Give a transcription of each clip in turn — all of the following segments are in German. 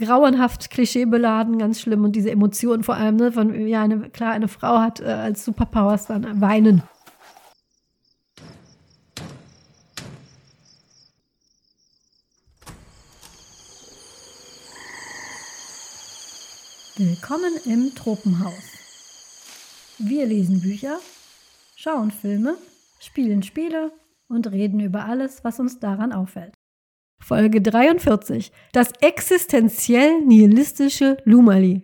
grauenhaft, klischeebeladen, ganz schlimm. Und diese Emotionen vor allem, ne, von, ja, eine, klar, eine Frau hat äh, als Superpowers dann weinen. Willkommen im Tropenhaus. Wir lesen Bücher, schauen Filme, spielen Spiele und reden über alles, was uns daran auffällt. Folge 43. Das existenziell nihilistische Lumali.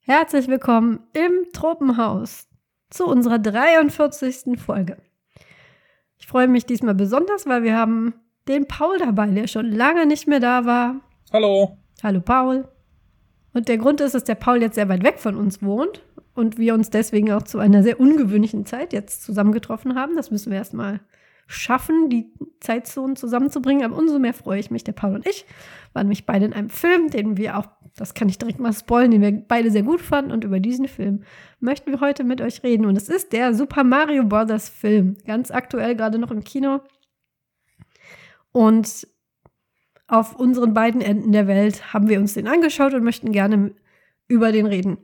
Herzlich willkommen im Tropenhaus zu unserer 43. Folge. Ich freue mich diesmal besonders, weil wir haben den Paul dabei, der schon lange nicht mehr da war. Hallo. Hallo Paul. Und der Grund ist, dass der Paul jetzt sehr weit weg von uns wohnt und wir uns deswegen auch zu einer sehr ungewöhnlichen Zeit jetzt zusammengetroffen haben. Das müssen wir erstmal schaffen, die Zeitzonen zusammenzubringen. Aber umso mehr freue ich mich, der Paul und ich waren nämlich beide in einem Film, den wir auch, das kann ich direkt mal spoilen, den wir beide sehr gut fanden. Und über diesen Film möchten wir heute mit euch reden. Und es ist der Super Mario Bros. Film. Ganz aktuell gerade noch im Kino. Und auf unseren beiden Enden der Welt haben wir uns den angeschaut und möchten gerne über den reden.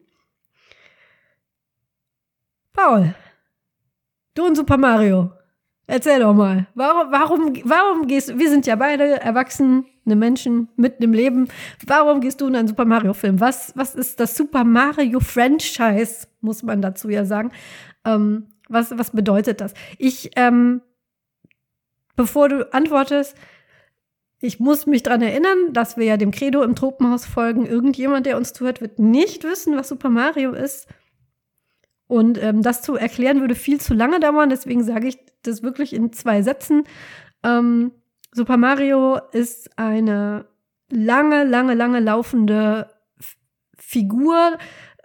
Paul, du und Super Mario, Erzähl doch mal, warum, warum, warum gehst du, wir sind ja beide erwachsene Menschen mitten im Leben, warum gehst du in einen Super Mario Film? Was, was ist das Super Mario Franchise, muss man dazu ja sagen. Ähm, was, was bedeutet das? Ich, ähm, bevor du antwortest, ich muss mich daran erinnern, dass wir ja dem Credo im Tropenhaus folgen. Irgendjemand, der uns zuhört, wird nicht wissen, was Super Mario ist. Und ähm, das zu erklären würde viel zu lange dauern, deswegen sage ich das wirklich in zwei Sätzen. Ähm, Super Mario ist eine lange, lange, lange laufende F Figur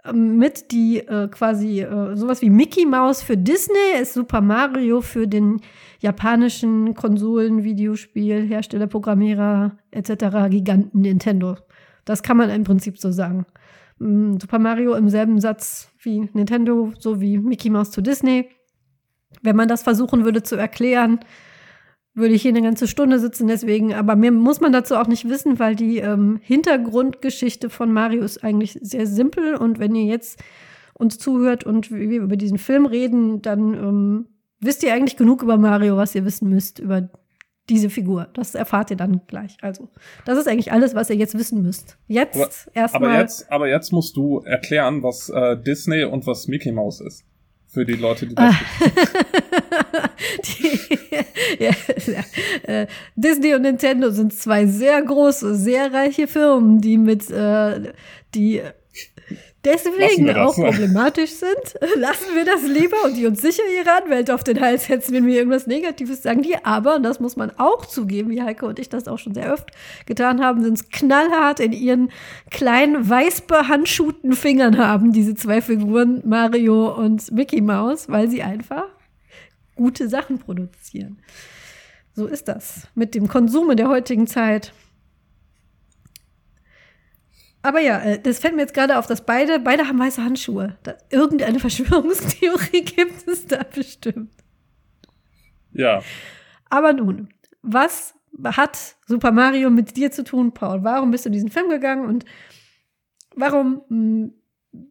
äh, mit, die äh, quasi äh, sowas wie Mickey Mouse für Disney ist Super Mario für den japanischen Konsolen, Videospiel, Hersteller, Programmierer etc. Giganten Nintendo. Das kann man im Prinzip so sagen. Super Mario im selben Satz wie Nintendo, so wie Mickey Mouse zu Disney. Wenn man das versuchen würde zu erklären, würde ich hier eine ganze Stunde sitzen, deswegen, aber mehr muss man dazu auch nicht wissen, weil die ähm, Hintergrundgeschichte von Mario ist eigentlich sehr simpel und wenn ihr jetzt uns zuhört und wir über diesen Film reden, dann ähm, wisst ihr eigentlich genug über Mario, was ihr wissen müsst über diese Figur. Das erfahrt ihr dann gleich. Also, das ist eigentlich alles, was ihr jetzt wissen müsst. Jetzt erstmal. Aber jetzt, aber jetzt musst du erklären, was äh, Disney und was Mickey Mouse ist. Für die Leute, die das die, ja, äh, Disney und Nintendo sind zwei sehr große, sehr reiche Firmen, die mit äh, die deswegen auch problematisch sind, lassen wir das lieber und die uns sicher ihre Anwälte auf den Hals setzen, wenn wir irgendwas Negatives sagen. Die aber, und das muss man auch zugeben, wie Heike und ich das auch schon sehr oft getan haben, sind es knallhart in ihren kleinen, weiß behandschuhten Fingern haben, diese zwei Figuren, Mario und Mickey Mouse, weil sie einfach gute Sachen produzieren. So ist das mit dem Konsum in der heutigen Zeit. Aber ja, äh, das fällt mir jetzt gerade auf, dass beide, beide haben weiße Handschuhe. Da, irgendeine Verschwörungstheorie gibt es da bestimmt. Ja. Aber nun, was hat Super Mario mit dir zu tun, Paul? Warum bist du in diesen Film gegangen und warum hm,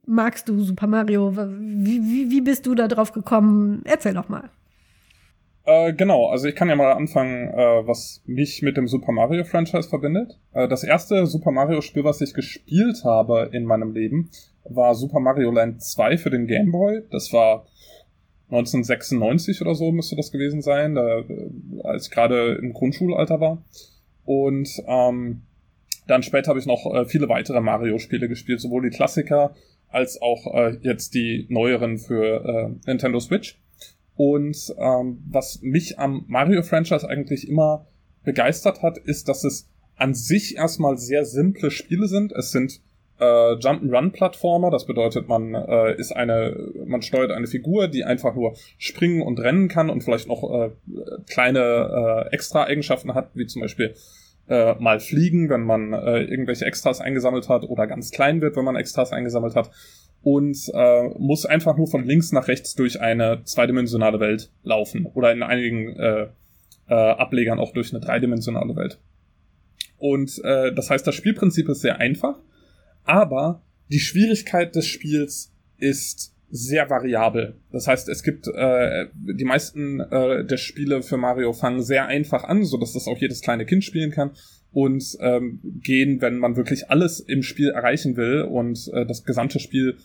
magst du Super Mario? Wie, wie, wie bist du da drauf gekommen? Erzähl doch mal. Äh, genau, also ich kann ja mal anfangen, äh, was mich mit dem Super Mario Franchise verbindet. Äh, das erste Super Mario Spiel, was ich gespielt habe in meinem Leben, war Super Mario Land 2 für den Game Boy. Das war 1996 oder so müsste das gewesen sein, da, äh, als ich gerade im Grundschulalter war. Und ähm, dann später habe ich noch äh, viele weitere Mario-Spiele gespielt, sowohl die Klassiker als auch jetzt die neueren für Nintendo Switch. Und ähm, was mich am Mario-Franchise eigentlich immer begeistert hat, ist, dass es an sich erstmal sehr simple Spiele sind. Es sind äh, Jump'n'Run-Plattformer, das bedeutet, man äh, ist eine, man steuert eine Figur, die einfach nur springen und rennen kann und vielleicht noch äh, kleine äh, Extra-Eigenschaften hat, wie zum Beispiel äh, mal fliegen, wenn man äh, irgendwelche Extras eingesammelt hat, oder ganz klein wird, wenn man Extras eingesammelt hat und äh, muss einfach nur von links nach rechts durch eine zweidimensionale Welt laufen oder in einigen äh, äh, Ablegern auch durch eine dreidimensionale Welt. Und äh, das heißt, das Spielprinzip ist sehr einfach, aber die Schwierigkeit des Spiels ist sehr variabel. Das heißt, es gibt äh, die meisten äh, der Spiele für Mario fangen sehr einfach an, so dass das auch jedes kleine Kind spielen kann und ähm, gehen, wenn man wirklich alles im Spiel erreichen will und äh, das gesamte Spiel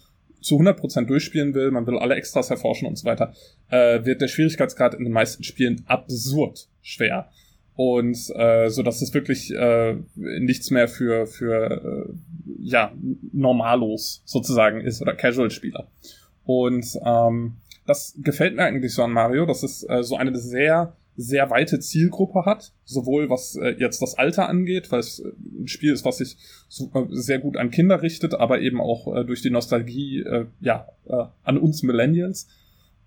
zu 100% durchspielen will, man will alle Extras erforschen und so weiter, äh, wird der Schwierigkeitsgrad in den meisten Spielen absurd schwer. Und äh, so dass es wirklich äh, nichts mehr für, für äh, ja, Normalos sozusagen ist oder Casual-Spieler. Und ähm, das gefällt mir eigentlich so an Mario, dass es äh, so eine sehr sehr weite Zielgruppe hat, sowohl was äh, jetzt das Alter angeht, weil es äh, ein Spiel ist, was sich super, sehr gut an Kinder richtet, aber eben auch äh, durch die Nostalgie äh, ja äh, an uns Millennials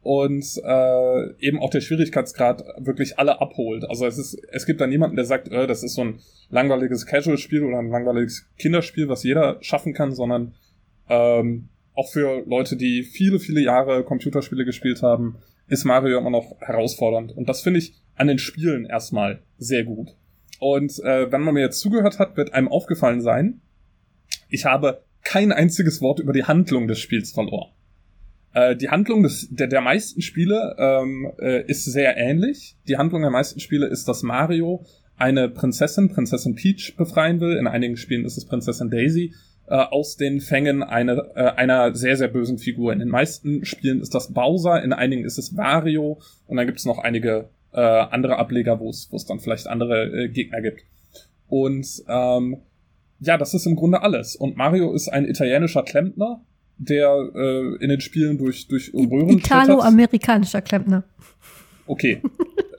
und äh, eben auch der Schwierigkeitsgrad wirklich alle abholt. Also es ist, es gibt da niemanden, der sagt, äh, das ist so ein langweiliges Casual-Spiel oder ein langweiliges Kinderspiel, was jeder schaffen kann, sondern ähm, auch für Leute, die viele, viele Jahre Computerspiele gespielt haben, ist Mario immer noch herausfordernd. Und das finde ich an den Spielen erstmal sehr gut. Und äh, wenn man mir jetzt zugehört hat, wird einem aufgefallen sein, ich habe kein einziges Wort über die Handlung des Spiels verloren. Äh, die Handlung des, der, der meisten Spiele ähm, äh, ist sehr ähnlich. Die Handlung der meisten Spiele ist, dass Mario eine Prinzessin, Prinzessin Peach, befreien will. In einigen Spielen ist es Prinzessin Daisy äh, aus den Fängen eine, äh, einer sehr, sehr bösen Figur. In den meisten Spielen ist das Bowser, in einigen ist es Wario und dann gibt es noch einige äh, andere Ableger, wo es dann vielleicht andere äh, Gegner gibt. Und ähm, ja, das ist im Grunde alles. Und Mario ist ein italienischer Klempner, der äh, in den Spielen durch, durch Röhren Italo-amerikanischer Klempner. Okay.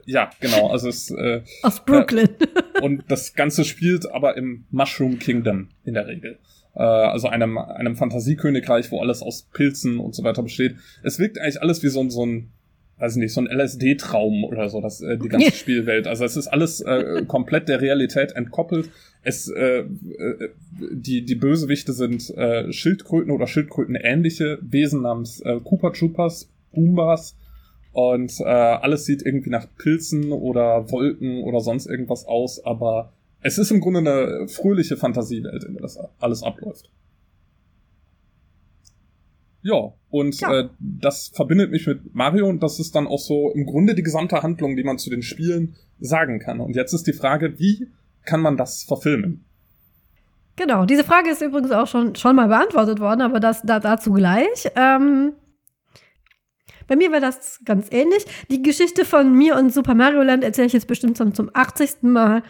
Ja, genau. Also es äh, aus Brooklyn. Äh, und das Ganze spielt aber im Mushroom Kingdom in der Regel äh, also einem, einem Fantasiekönigreich, wo alles aus Pilzen und so weiter besteht. Es wirkt eigentlich alles wie so, ein so ein, weiß nicht, so ein LSD-Traum oder so, das, äh, die ganze Spielwelt. Also es ist alles äh, komplett der Realität entkoppelt. Es, äh, äh, die, die Bösewichte sind äh, Schildkröten oder Schildkröten-ähnliche Wesen namens äh, Koopa Troopas, Goombas. Und äh, alles sieht irgendwie nach Pilzen oder Wolken oder sonst irgendwas aus, aber es ist im Grunde eine fröhliche Fantasiewelt, in der das alles abläuft. Ja, und ja. Äh, das verbindet mich mit Mario und das ist dann auch so im Grunde die gesamte Handlung, die man zu den Spielen sagen kann. Und jetzt ist die Frage, wie kann man das verfilmen? Genau, diese Frage ist übrigens auch schon, schon mal beantwortet worden, aber das da, dazu gleich. Ähm, bei mir war das ganz ähnlich. Die Geschichte von mir und Super Mario Land erzähle ich jetzt bestimmt zum, zum 80. Mal.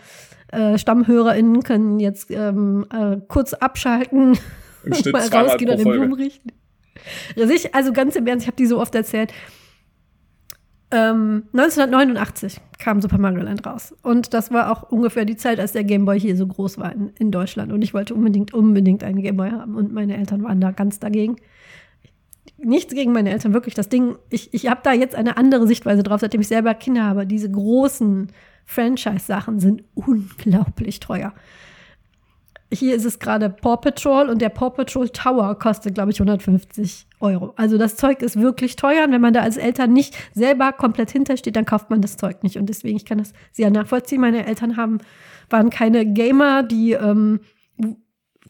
Äh, StammhörerInnen können jetzt ähm, äh, kurz abschalten, mal rausgehen und den Blumen richten. Also ganz im Ernst, ich habe die so oft erzählt. Ähm, 1989 kam Super Mario Land raus. Und das war auch ungefähr die Zeit, als der Gameboy hier so groß war in, in Deutschland. Und ich wollte unbedingt, unbedingt einen Gameboy haben. Und meine Eltern waren da ganz dagegen. Nichts gegen meine Eltern, wirklich. Das Ding, ich, ich habe da jetzt eine andere Sichtweise drauf, seitdem ich selber Kinder habe. Diese großen Franchise-Sachen sind unglaublich teuer. Hier ist es gerade Paw Patrol und der Paw Patrol Tower kostet, glaube ich, 150 Euro. Also das Zeug ist wirklich teuer und wenn man da als Eltern nicht selber komplett hintersteht, dann kauft man das Zeug nicht. Und deswegen, ich kann das sehr nachvollziehen. Meine Eltern haben, waren keine Gamer, die ähm,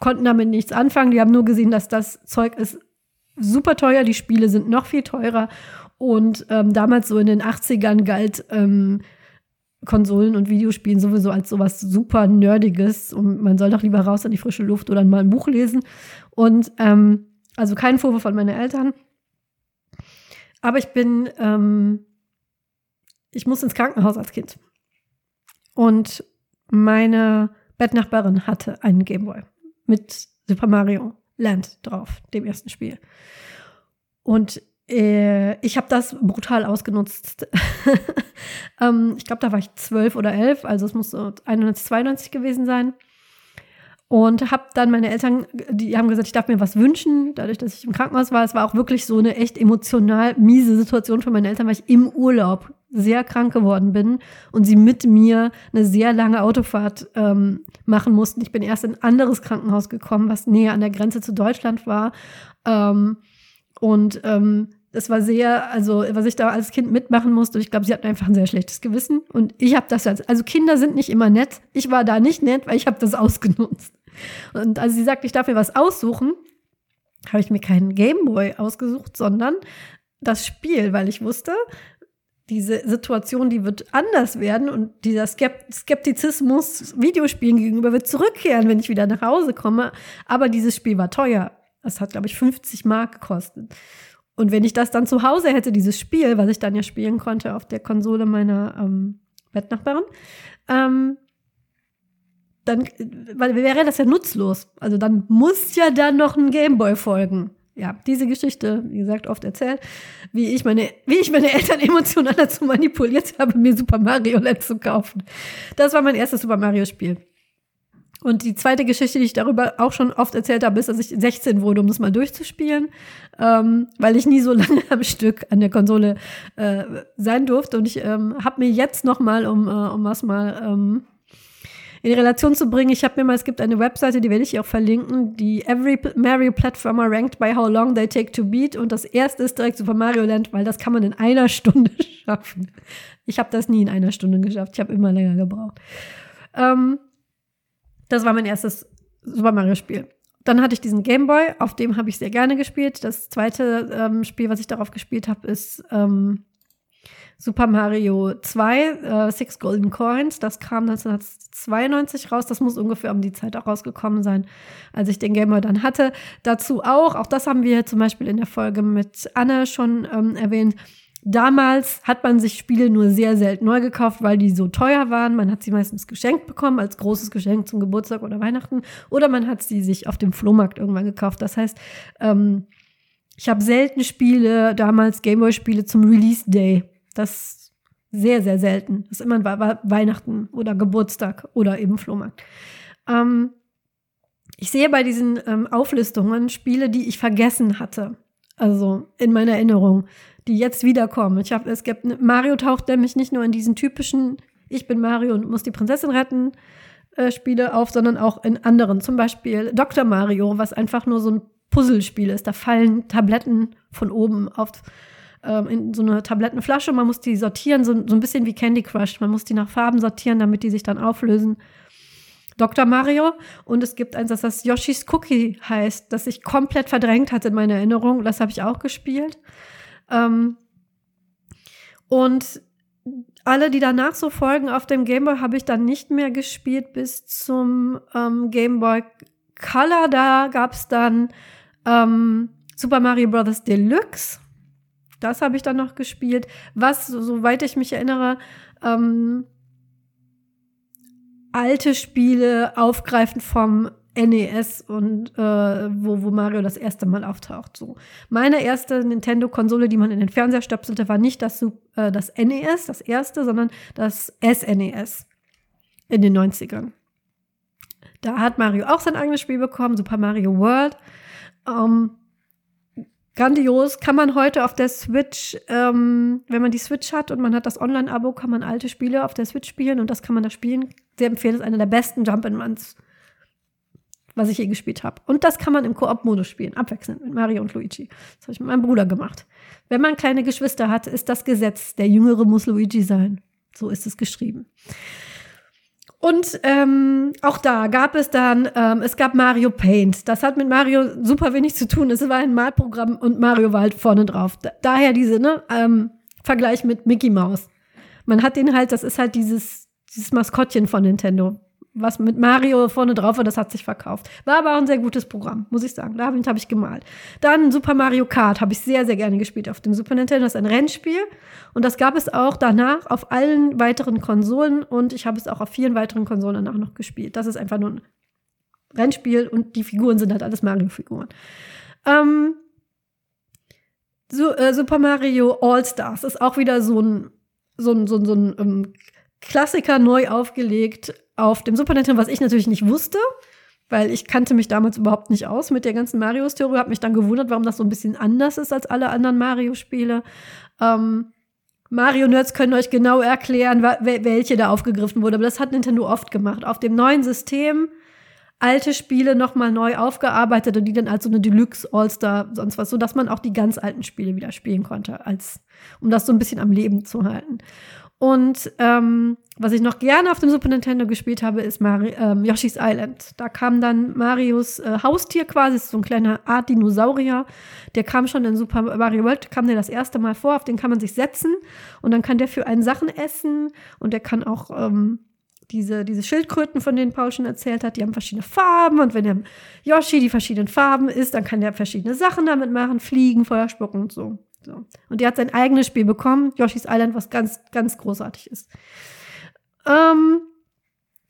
konnten damit nichts anfangen. Die haben nur gesehen, dass das Zeug ist super teuer, die Spiele sind noch viel teurer. Und ähm, damals so in den 80ern galt ähm, Konsolen und Videospielen sowieso als sowas super Nerdiges und man soll doch lieber raus an die frische Luft oder mal ein Buch lesen. Und ähm, also kein Vorwurf von meinen Eltern. Aber ich bin, ähm, ich muss ins Krankenhaus als Kind. Und meine Bettnachbarin hatte einen Gameboy mit Super Mario Land drauf, dem ersten Spiel. Und ich habe das brutal ausgenutzt. ähm, ich glaube, da war ich zwölf oder elf, also es muss so 91, gewesen sein. Und habe dann meine Eltern, die haben gesagt, ich darf mir was wünschen, dadurch, dass ich im Krankenhaus war. Es war auch wirklich so eine echt emotional miese Situation für meine Eltern, weil ich im Urlaub sehr krank geworden bin und sie mit mir eine sehr lange Autofahrt ähm, machen mussten. Ich bin erst in ein anderes Krankenhaus gekommen, was näher an der Grenze zu Deutschland war. Ähm, und ähm, es war sehr, also was ich da als Kind mitmachen musste, ich glaube, sie hatten einfach ein sehr schlechtes Gewissen. Und ich habe das als, also Kinder sind nicht immer nett. Ich war da nicht nett, weil ich habe das ausgenutzt. Und als sie sagte, ich darf mir was aussuchen, habe ich mir keinen Gameboy ausgesucht, sondern das Spiel, weil ich wusste, diese Situation, die wird anders werden und dieser Skeptizismus Videospielen gegenüber wird zurückkehren, wenn ich wieder nach Hause komme. Aber dieses Spiel war teuer. Das hat, glaube ich, 50 Mark gekostet. Und wenn ich das dann zu Hause hätte, dieses Spiel, was ich dann ja spielen konnte auf der Konsole meiner ähm, Bettnachbarin, ähm, dann weil, wäre das ja nutzlos. Also dann muss ja dann noch ein Gameboy folgen. Ja, diese Geschichte, wie gesagt, oft erzählt, wie ich meine, wie ich meine Eltern emotional dazu manipuliert habe, mir Super Mario Land zu kaufen. Das war mein erstes Super Mario Spiel. Und die zweite Geschichte, die ich darüber auch schon oft erzählt habe, ist, dass ich 16 wurde, um das mal durchzuspielen, ähm, weil ich nie so lange am Stück an der Konsole äh, sein durfte. Und ich ähm, habe mir jetzt noch mal, um, äh, um was mal ähm, in Relation zu bringen, ich habe mir mal, es gibt eine Webseite, die werde ich auch verlinken, die Every Mario Platformer ranked by how long they take to beat. Und das erste ist direkt Super Mario Land, weil das kann man in einer Stunde schaffen. Ich habe das nie in einer Stunde geschafft. Ich habe immer länger gebraucht. Ähm, das war mein erstes Super Mario Spiel. Dann hatte ich diesen Game Boy, auf dem habe ich sehr gerne gespielt. Das zweite ähm, Spiel, was ich darauf gespielt habe, ist ähm, Super Mario 2, äh, Six Golden Coins. Das kam 1992 raus. Das muss ungefähr um die Zeit auch rausgekommen sein, als ich den Game Boy dann hatte. Dazu auch, auch das haben wir zum Beispiel in der Folge mit Anne schon ähm, erwähnt, Damals hat man sich Spiele nur sehr selten neu gekauft, weil die so teuer waren. Man hat sie meistens geschenkt bekommen, als großes Geschenk zum Geburtstag oder Weihnachten. Oder man hat sie sich auf dem Flohmarkt irgendwann gekauft. Das heißt, ähm, ich habe selten Spiele, damals Gameboy-Spiele zum Release Day. Das sehr, sehr selten. Das ist immer Weihnachten oder Geburtstag oder eben Flohmarkt. Ähm, ich sehe bei diesen ähm, Auflistungen Spiele, die ich vergessen hatte. Also in meiner Erinnerung die jetzt wiederkommen. Ich habe, es gibt, Mario taucht nämlich nicht nur in diesen typischen, ich bin Mario und muss die Prinzessin retten, äh, Spiele auf, sondern auch in anderen. Zum Beispiel Dr. Mario, was einfach nur so ein Puzzlespiel ist. Da fallen Tabletten von oben auf ähm, in so eine Tablettenflasche. Man muss die sortieren, so, so ein bisschen wie Candy Crush. Man muss die nach Farben sortieren, damit die sich dann auflösen. Dr. Mario und es gibt eins, das das Yoshi's Cookie heißt, das ich komplett verdrängt hatte in meiner Erinnerung. Das habe ich auch gespielt. Ähm, und alle, die danach so folgen auf dem Gameboy, habe ich dann nicht mehr gespielt bis zum ähm, Gameboy Color. Da gab es dann ähm, Super Mario Bros. Deluxe. Das habe ich dann noch gespielt. Was, soweit ich mich erinnere, ähm, alte Spiele aufgreifend vom NES und äh, wo, wo Mario das erste Mal auftaucht. So. Meine erste Nintendo-Konsole, die man in den Fernseher stöpselte, war nicht das, äh, das NES, das erste, sondern das SNES in den 90ern. Da hat Mario auch sein eigenes Spiel bekommen, Super Mario World. Ähm, grandios, kann man heute auf der Switch, ähm, wenn man die Switch hat und man hat das Online-Abo, kann man alte Spiele auf der Switch spielen und das kann man da spielen. Sehr empfehle es, einer der besten Jump-and-Runs was ich je gespielt habe. Und das kann man im Koop-Modus spielen, abwechselnd mit Mario und Luigi. Das habe ich mit meinem Bruder gemacht. Wenn man kleine Geschwister hat, ist das Gesetz, der Jüngere muss Luigi sein. So ist es geschrieben. Und ähm, auch da gab es dann, ähm, es gab Mario Paint. Das hat mit Mario super wenig zu tun. Es war ein Malprogramm und Mario war halt vorne drauf. Da, daher diese, ne, ähm, Vergleich mit Mickey Mouse. Man hat den halt, das ist halt dieses, dieses Maskottchen von Nintendo was mit Mario vorne drauf war, das hat sich verkauft. War aber auch ein sehr gutes Programm, muss ich sagen. Damit habe ich gemalt. Dann Super Mario Kart habe ich sehr, sehr gerne gespielt auf dem Super Nintendo. Das ist ein Rennspiel. Und das gab es auch danach auf allen weiteren Konsolen. Und ich habe es auch auf vielen weiteren Konsolen danach noch gespielt. Das ist einfach nur ein Rennspiel und die Figuren sind halt alles Mario-Figuren. Ähm, so, äh, Super Mario All-Stars ist auch wieder so ein, so ein, so ein, so ein ähm, Klassiker neu aufgelegt auf dem Super Nintendo, was ich natürlich nicht wusste, weil ich kannte mich damals überhaupt nicht aus mit der ganzen Mario-Story, habe mich dann gewundert, warum das so ein bisschen anders ist als alle anderen Mario-Spiele. Ähm, Mario-Nerds können euch genau erklären, welche da aufgegriffen wurde, aber das hat Nintendo oft gemacht. Auf dem neuen System alte Spiele nochmal neu aufgearbeitet und die dann als so eine Deluxe All-Star, sonst was, so dass man auch die ganz alten Spiele wieder spielen konnte, als, um das so ein bisschen am Leben zu halten. Und ähm, was ich noch gerne auf dem Super Nintendo gespielt habe, ist Mari ähm, Yoshi's Island. Da kam dann Marios äh, Haustier quasi, so ein kleiner Art Dinosaurier. Der kam schon in Super Mario World, kam der das erste Mal vor, auf den kann man sich setzen und dann kann der für einen Sachen essen und der kann auch ähm, diese, diese Schildkröten, von denen Paul schon erzählt hat, die haben verschiedene Farben und wenn der Yoshi die verschiedenen Farben isst, dann kann der verschiedene Sachen damit machen, fliegen, Feuer spucken und so. So. Und der hat sein eigenes Spiel bekommen, Yoshi's Island, was ganz, ganz großartig ist. Ähm,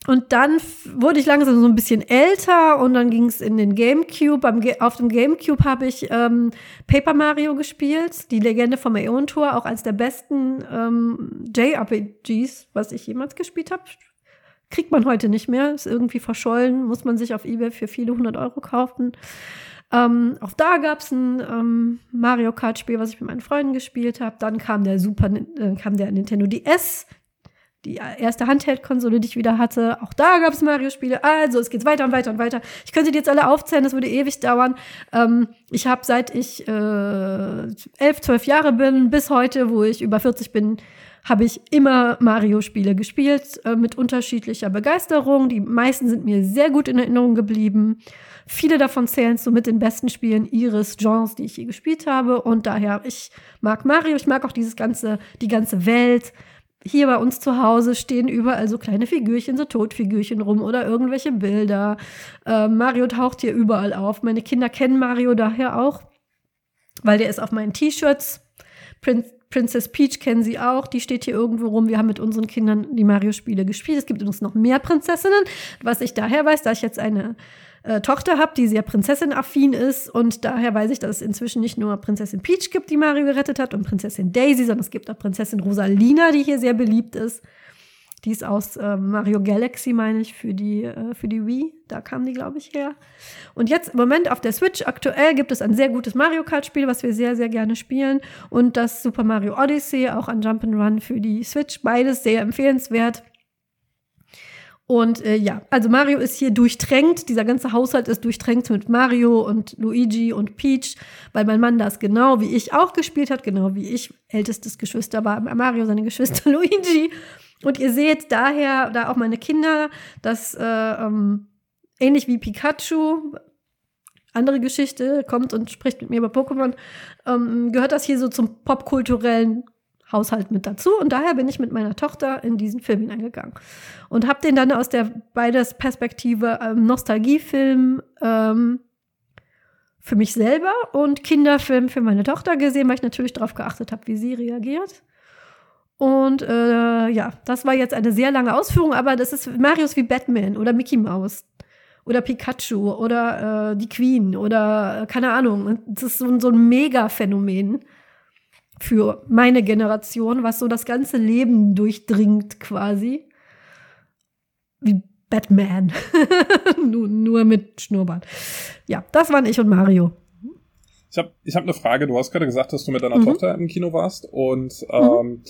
und dann wurde ich langsam so ein bisschen älter und dann ging es in den Gamecube. Am, auf dem Gamecube habe ich ähm, Paper Mario gespielt, die Legende vom Aeon Tour, auch als der besten ähm, JRPGs, was ich jemals gespielt habe. Kriegt man heute nicht mehr, ist irgendwie verschollen, muss man sich auf Ebay für viele hundert Euro kaufen. Ähm, auch da gab es ein ähm, Mario Kart-Spiel, was ich mit meinen Freunden gespielt habe. Dann kam der Super, äh, kam der Nintendo DS, die erste Handheld-Konsole, die ich wieder hatte. Auch da gab es Mario-Spiele. Also es geht weiter und weiter und weiter. Ich könnte die jetzt alle aufzählen, das würde ewig dauern. Ähm, ich habe seit ich äh, elf, zwölf Jahre bin, bis heute, wo ich über 40 bin, habe ich immer Mario-Spiele gespielt äh, mit unterschiedlicher Begeisterung. Die meisten sind mir sehr gut in Erinnerung geblieben. Viele davon zählen zu mit den besten Spielen ihres Genres, die ich je gespielt habe. Und daher, ich mag Mario, ich mag auch dieses ganze, die ganze Welt. Hier bei uns zu Hause stehen überall so kleine Figürchen, so Todfigürchen rum oder irgendwelche Bilder. Äh, Mario taucht hier überall auf. Meine Kinder kennen Mario daher auch, weil der ist auf meinen T-Shirts. Prinz Princess Peach kennen sie auch, die steht hier irgendwo rum. Wir haben mit unseren Kindern die Mario-Spiele gespielt. Es gibt übrigens noch mehr Prinzessinnen, was ich daher weiß, da ich jetzt eine äh, Tochter habe, die sehr Prinzessin-affin ist. Und daher weiß ich, dass es inzwischen nicht nur Prinzessin Peach gibt, die Mario gerettet hat, und Prinzessin Daisy, sondern es gibt auch Prinzessin Rosalina, die hier sehr beliebt ist. Die ist aus äh, Mario Galaxy, meine ich, für die, äh, für die Wii. Da kam die, glaube ich, her. Und jetzt im Moment auf der Switch aktuell gibt es ein sehr gutes Mario Kart-Spiel, was wir sehr, sehr gerne spielen. Und das Super Mario Odyssey, auch ein Jump'n'Run für die Switch. Beides sehr empfehlenswert. Und äh, ja, also Mario ist hier durchtränkt. Dieser ganze Haushalt ist durchtränkt mit Mario und Luigi und Peach, weil mein Mann das genau wie ich auch gespielt hat, genau wie ich ältestes Geschwister war Mario, seine Geschwister Luigi. Und ihr seht daher, da auch meine Kinder, dass äh, ähm, ähnlich wie Pikachu, andere Geschichte, kommt und spricht mit mir über Pokémon, ähm, gehört das hier so zum popkulturellen Haushalt mit dazu. Und daher bin ich mit meiner Tochter in diesen Film hineingegangen. Und habe den dann aus der beides Perspektive ähm, Nostalgiefilm ähm, für mich selber und Kinderfilm für meine Tochter gesehen, weil ich natürlich darauf geachtet habe, wie sie reagiert. Und äh, ja, das war jetzt eine sehr lange Ausführung, aber das ist Marius wie Batman oder Mickey Mouse oder Pikachu oder äh, die Queen oder äh, keine Ahnung. Das ist so, so ein Mega-Phänomen für meine Generation, was so das ganze Leben durchdringt quasi. Wie Batman. nur, nur mit Schnurrbart. Ja, das waren ich und Mario. Ich habe ich hab eine Frage. Du hast gerade gesagt, dass du mit deiner mhm. Tochter im Kino warst und ähm, mhm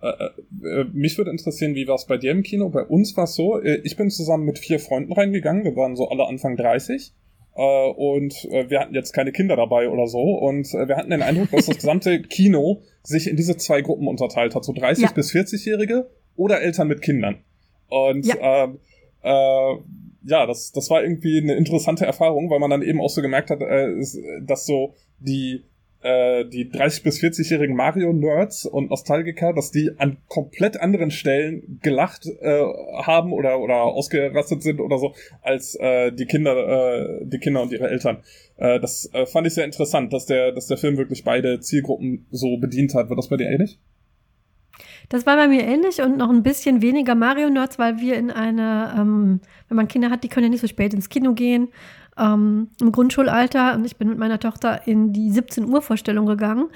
äh, äh, mich würde interessieren, wie war es bei dir im Kino? Bei uns war es so, äh, ich bin zusammen mit vier Freunden reingegangen, wir waren so alle Anfang 30 äh, und äh, wir hatten jetzt keine Kinder dabei oder so und äh, wir hatten den Eindruck, dass das gesamte Kino sich in diese zwei Gruppen unterteilt hat, so 30 ja. bis 40-Jährige oder Eltern mit Kindern. Und ja. Ähm, äh, ja, das, das war irgendwie eine interessante Erfahrung, weil man dann eben auch so gemerkt hat, äh, dass so die äh, die 30 bis 40-jährigen Mario-Nerds und Nostalgiker, dass die an komplett anderen Stellen gelacht äh, haben oder oder ausgerastet sind oder so als äh, die Kinder äh, die Kinder und ihre Eltern. Äh, das äh, fand ich sehr interessant, dass der dass der Film wirklich beide Zielgruppen so bedient hat. Wird das bei dir ähnlich? Das war bei mir ähnlich und noch ein bisschen weniger Mario-Nerds, weil wir in einer, ähm, wenn man Kinder hat, die können ja nicht so spät ins Kino gehen ähm, im Grundschulalter und ich bin mit meiner Tochter in die 17 Uhr Vorstellung gegangen.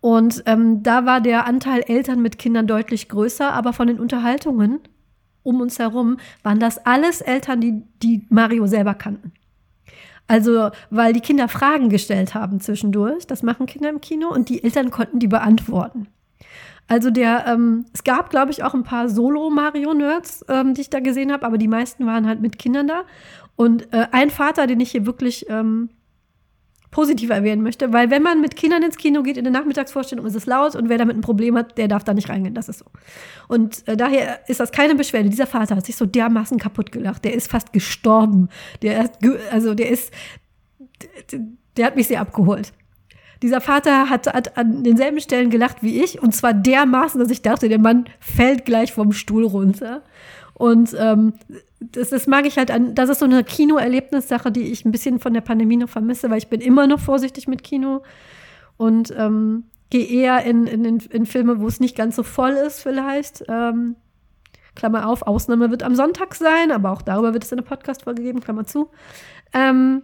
Und ähm, da war der Anteil Eltern mit Kindern deutlich größer, aber von den Unterhaltungen um uns herum waren das alles Eltern, die, die Mario selber kannten. Also, weil die Kinder Fragen gestellt haben zwischendurch, das machen Kinder im Kino, und die Eltern konnten die beantworten. Also der, ähm, es gab, glaube ich, auch ein paar Solo-Mario-Nerds, ähm, die ich da gesehen habe, aber die meisten waren halt mit Kindern da. Und äh, ein Vater, den ich hier wirklich ähm, positiv erwähnen möchte, weil wenn man mit Kindern ins Kino geht in der Nachmittagsvorstellung, ist es laut und wer damit ein Problem hat, der darf da nicht reingehen. Das ist so. Und äh, daher ist das keine Beschwerde. Dieser Vater hat sich so dermaßen kaputt gelacht. Der ist fast gestorben. Der ist, also der ist, der, hat mich sehr abgeholt. Dieser Vater hat, hat an denselben Stellen gelacht wie ich und zwar dermaßen, dass ich dachte, der Mann fällt gleich vom Stuhl runter. Und ähm, das, das mag ich halt an, das ist so eine Kinoerlebnissache, die ich ein bisschen von der Pandemie noch vermisse, weil ich bin immer noch vorsichtig mit Kino und ähm, gehe eher in, in, in, in Filme, wo es nicht ganz so voll ist, vielleicht. Ähm, Klammer auf, Ausnahme wird am Sonntag sein, aber auch darüber wird es eine Podcast-Folge geben, Klammer zu. Ähm,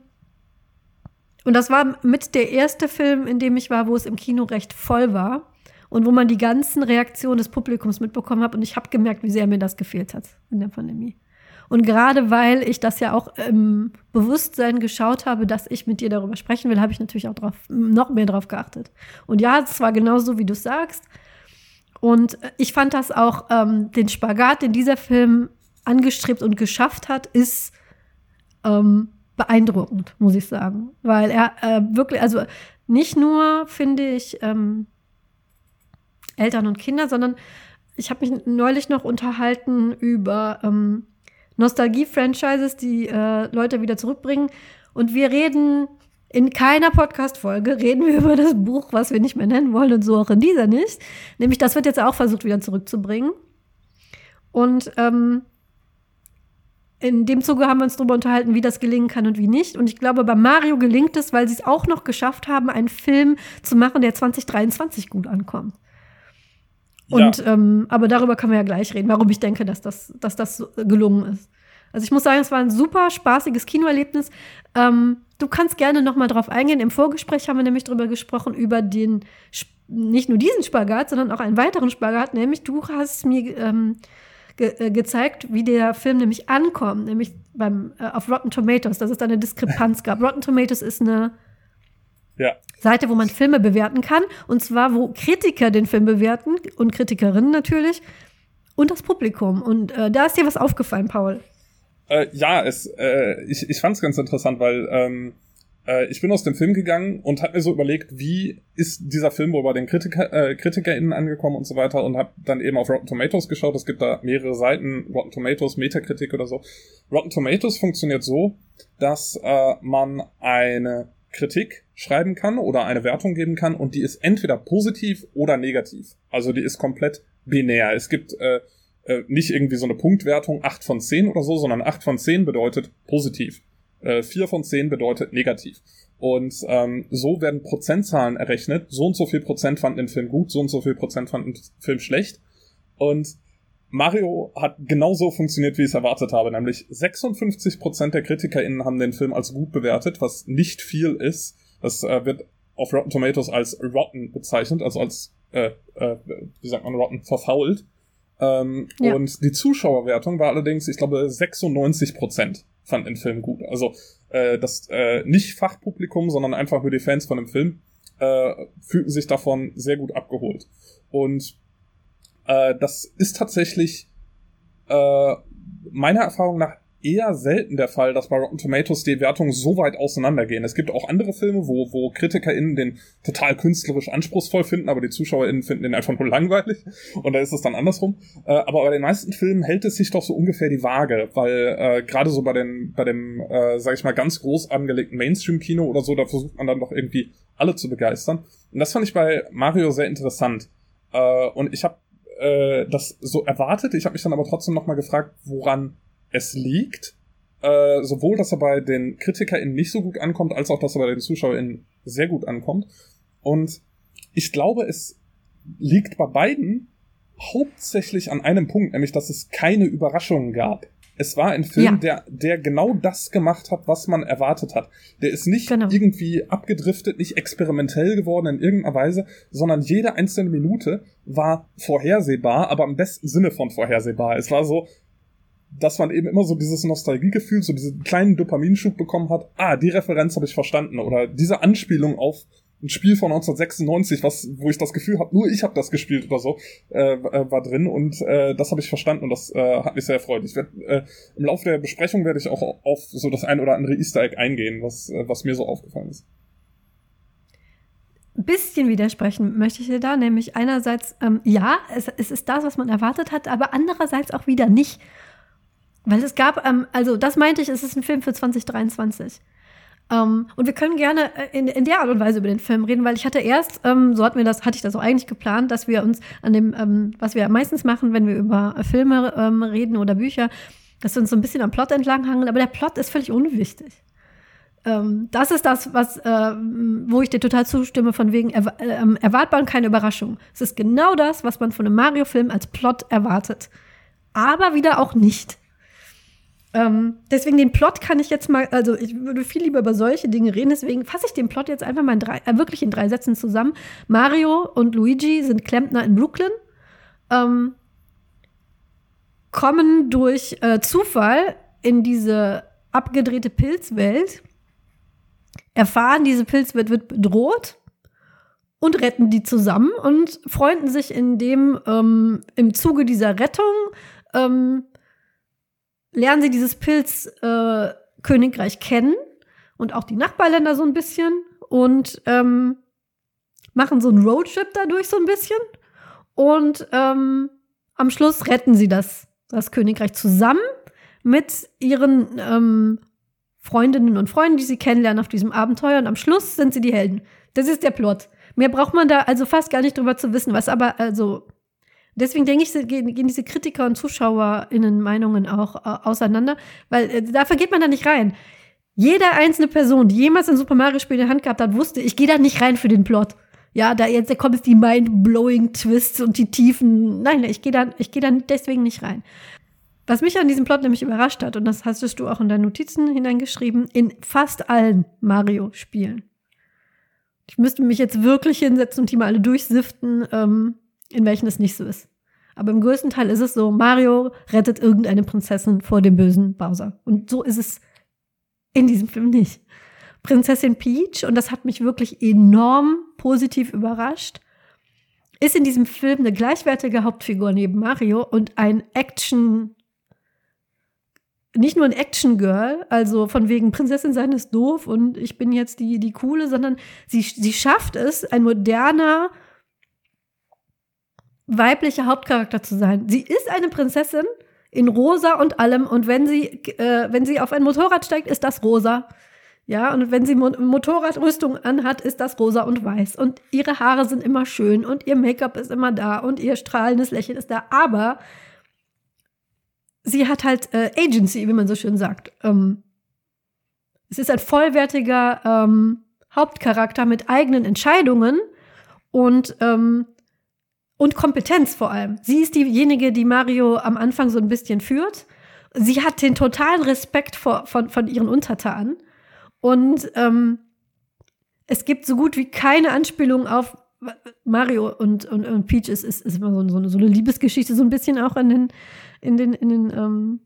und das war mit der erste Film, in dem ich war, wo es im Kino recht voll war und wo man die ganzen Reaktionen des Publikums mitbekommen hat. Und ich habe gemerkt, wie sehr mir das gefehlt hat in der Pandemie. Und gerade weil ich das ja auch im Bewusstsein geschaut habe, dass ich mit dir darüber sprechen will, habe ich natürlich auch drauf, noch mehr drauf geachtet. Und ja, es war genauso, wie du sagst. Und ich fand das auch, ähm, den Spagat, den dieser Film angestrebt und geschafft hat, ist ähm, beeindruckend, muss ich sagen. Weil er äh, wirklich, also nicht nur, finde ich, ähm, Eltern und Kinder, sondern ich habe mich neulich noch unterhalten über ähm, Nostalgie-Franchises, die äh, Leute wieder zurückbringen. Und wir reden in keiner Podcast-Folge reden wir über das Buch, was wir nicht mehr nennen wollen und so auch in dieser nicht. Nämlich, das wird jetzt auch versucht, wieder zurückzubringen. Und ähm, in dem Zuge haben wir uns darüber unterhalten, wie das gelingen kann und wie nicht. Und ich glaube, bei Mario gelingt es, weil sie es auch noch geschafft haben, einen Film zu machen, der 2023 gut ankommt. Und ja. ähm, aber darüber können wir ja gleich reden, warum ich denke, dass das, dass das gelungen ist. Also ich muss sagen, es war ein super spaßiges Kinoerlebnis. Ähm, du kannst gerne noch mal drauf eingehen. Im Vorgespräch haben wir nämlich darüber gesprochen über den nicht nur diesen Spagat, sondern auch einen weiteren Spagat. Nämlich du hast mir ähm, ge äh, gezeigt, wie der Film nämlich ankommt, nämlich beim äh, auf Rotten Tomatoes, dass es da eine Diskrepanz gab. Rotten Tomatoes ist eine ja. Seite, wo man Filme bewerten kann. Und zwar, wo Kritiker den Film bewerten und Kritikerinnen natürlich und das Publikum. Und äh, da ist dir was aufgefallen, Paul. Äh, ja, es, äh, ich, ich fand es ganz interessant, weil ähm, äh, ich bin aus dem Film gegangen und habe mir so überlegt, wie ist dieser Film wohl bei den Kritiker, äh, KritikerInnen angekommen und so weiter und habe dann eben auf Rotten Tomatoes geschaut. Es gibt da mehrere Seiten, Rotten Tomatoes, Metakritik oder so. Rotten Tomatoes funktioniert so, dass äh, man eine Kritik schreiben kann oder eine Wertung geben kann und die ist entweder positiv oder negativ. Also die ist komplett binär. Es gibt äh, äh, nicht irgendwie so eine Punktwertung 8 von 10 oder so, sondern 8 von 10 bedeutet positiv. Äh, 4 von 10 bedeutet negativ. Und ähm, so werden Prozentzahlen errechnet. So und so viel Prozent fanden den Film gut, so und so viel Prozent fanden den Film schlecht. Und Mario hat genauso funktioniert, wie ich es erwartet habe, nämlich 56% der KritikerInnen haben den Film als gut bewertet, was nicht viel ist. Das äh, wird auf Rotten Tomatoes als rotten bezeichnet, also als, äh, äh, wie sagt man, rotten, verfault. Ähm, ja. Und die Zuschauerwertung war allerdings, ich glaube, 96% fand den Film gut. Also äh, das äh, nicht Fachpublikum, sondern einfach nur die Fans von dem Film äh, fühlten sich davon sehr gut abgeholt. Und äh, das ist tatsächlich äh, meiner Erfahrung nach eher selten der Fall, dass bei Rotten Tomatoes die Wertungen so weit auseinandergehen. Es gibt auch andere Filme, wo, wo KritikerInnen den total künstlerisch anspruchsvoll finden, aber die ZuschauerInnen finden den einfach nur langweilig. Und da ist es dann andersrum. Äh, aber bei den meisten Filmen hält es sich doch so ungefähr die Waage, weil äh, gerade so bei den, bei dem, äh, sag ich mal, ganz groß angelegten Mainstream-Kino oder so, da versucht man dann doch irgendwie alle zu begeistern. Und das fand ich bei Mario sehr interessant. Äh, und ich habe äh, das so erwartet. Ich habe mich dann aber trotzdem nochmal gefragt, woran es liegt. Äh, sowohl, dass er bei den KritikerInnen nicht so gut ankommt, als auch, dass er bei den ZuschauerInnen sehr gut ankommt. Und ich glaube, es liegt bei beiden hauptsächlich an einem Punkt, nämlich, dass es keine Überraschungen gab. Es war ein Film, ja. der, der genau das gemacht hat, was man erwartet hat. Der ist nicht genau. irgendwie abgedriftet, nicht experimentell geworden in irgendeiner Weise, sondern jede einzelne Minute war vorhersehbar, aber im besten Sinne von vorhersehbar. Es war so, dass man eben immer so dieses Nostalgiegefühl, so diesen kleinen Dopaminschub bekommen hat. Ah, die Referenz habe ich verstanden oder diese Anspielung auf ein Spiel von 1996, was, wo ich das Gefühl habe, nur ich habe das gespielt oder so, äh, äh, war drin und äh, das habe ich verstanden und das äh, hat mich sehr erfreut. Ich werd, äh, Im Laufe der Besprechung werde ich auch auf so das ein oder andere Easter Egg eingehen, was, äh, was mir so aufgefallen ist. Bisschen widersprechen möchte ich dir da, nämlich einerseits, ähm, ja, es, es ist das, was man erwartet hat, aber andererseits auch wieder nicht. Weil es gab, ähm, also das meinte ich, es ist ein Film für 2023. Um, ähm, und wir können gerne äh, in, in der Art und Weise über den Film reden, weil ich hatte erst, ähm, so hatten wir das, hatte ich das auch eigentlich geplant, dass wir uns an dem, ähm, was wir meistens machen, wenn wir über Filme ähm, reden oder Bücher, dass wir uns so ein bisschen am Plot entlanghangeln, aber der Plot ist völlig unwichtig. Ähm, das ist das, was, äh, wo ich dir total zustimme, von wegen erw äh, erwartbar und keine Überraschung. Es ist genau das, was man von einem Mario-Film als Plot erwartet. Aber wieder auch nicht. Ähm, deswegen den Plot kann ich jetzt mal, also ich würde viel lieber über solche Dinge reden, deswegen fasse ich den Plot jetzt einfach mal in drei, äh, wirklich in drei Sätzen zusammen. Mario und Luigi sind Klempner in Brooklyn, ähm, kommen durch äh, Zufall in diese abgedrehte Pilzwelt, erfahren, diese Pilzwelt wird bedroht und retten die zusammen und freunden sich in dem ähm, im Zuge dieser Rettung ähm, lernen sie dieses Pilzkönigreich äh, kennen und auch die Nachbarländer so ein bisschen und ähm, machen so einen Roadtrip dadurch so ein bisschen. Und ähm, am Schluss retten sie das, das Königreich zusammen mit ihren ähm, Freundinnen und Freunden, die sie kennenlernen auf diesem Abenteuer. Und am Schluss sind sie die Helden. Das ist der Plot. Mehr braucht man da also fast gar nicht drüber zu wissen, was aber also Deswegen denke ich, gehen, diese Kritiker und ZuschauerInnen Meinungen auch äh, auseinander, weil äh, da vergeht man da nicht rein. Jede einzelne Person, die jemals ein Super Mario Spiel in der Hand gehabt hat, wusste, ich gehe da nicht rein für den Plot. Ja, da jetzt da kommen jetzt die mind-blowing Twists und die Tiefen. Nein, ich gehe da, ich gehe da deswegen nicht rein. Was mich an diesem Plot nämlich überrascht hat, und das hast du auch in deine Notizen hineingeschrieben, in fast allen Mario-Spielen. Ich müsste mich jetzt wirklich hinsetzen und die mal alle durchsiften. Ähm, in welchen es nicht so ist. Aber im größten Teil ist es so, Mario rettet irgendeine Prinzessin vor dem bösen Bowser. Und so ist es in diesem Film nicht. Prinzessin Peach, und das hat mich wirklich enorm positiv überrascht, ist in diesem Film eine gleichwertige Hauptfigur neben Mario und ein Action, nicht nur ein Action-Girl, also von wegen Prinzessin sein ist doof und ich bin jetzt die, die coole, sondern sie, sie schafft es, ein moderner, weiblicher Hauptcharakter zu sein. Sie ist eine Prinzessin in rosa und allem und wenn sie äh, wenn sie auf ein Motorrad steigt, ist das rosa. Ja, und wenn sie Mo Motorradrüstung anhat, ist das rosa und weiß. Und ihre Haare sind immer schön und ihr Make-up ist immer da und ihr strahlendes Lächeln ist da. Aber sie hat halt äh, Agency, wie man so schön sagt. Ähm, es ist ein vollwertiger ähm, Hauptcharakter mit eigenen Entscheidungen und ähm, und Kompetenz vor allem. Sie ist diejenige, die Mario am Anfang so ein bisschen führt. Sie hat den totalen Respekt vor, von, von ihren Untertanen. Und ähm, es gibt so gut wie keine Anspielung auf Mario und, und, und Peach ist, ist, ist immer so, so, so eine Liebesgeschichte, so ein bisschen auch in den, in den, in den ähm,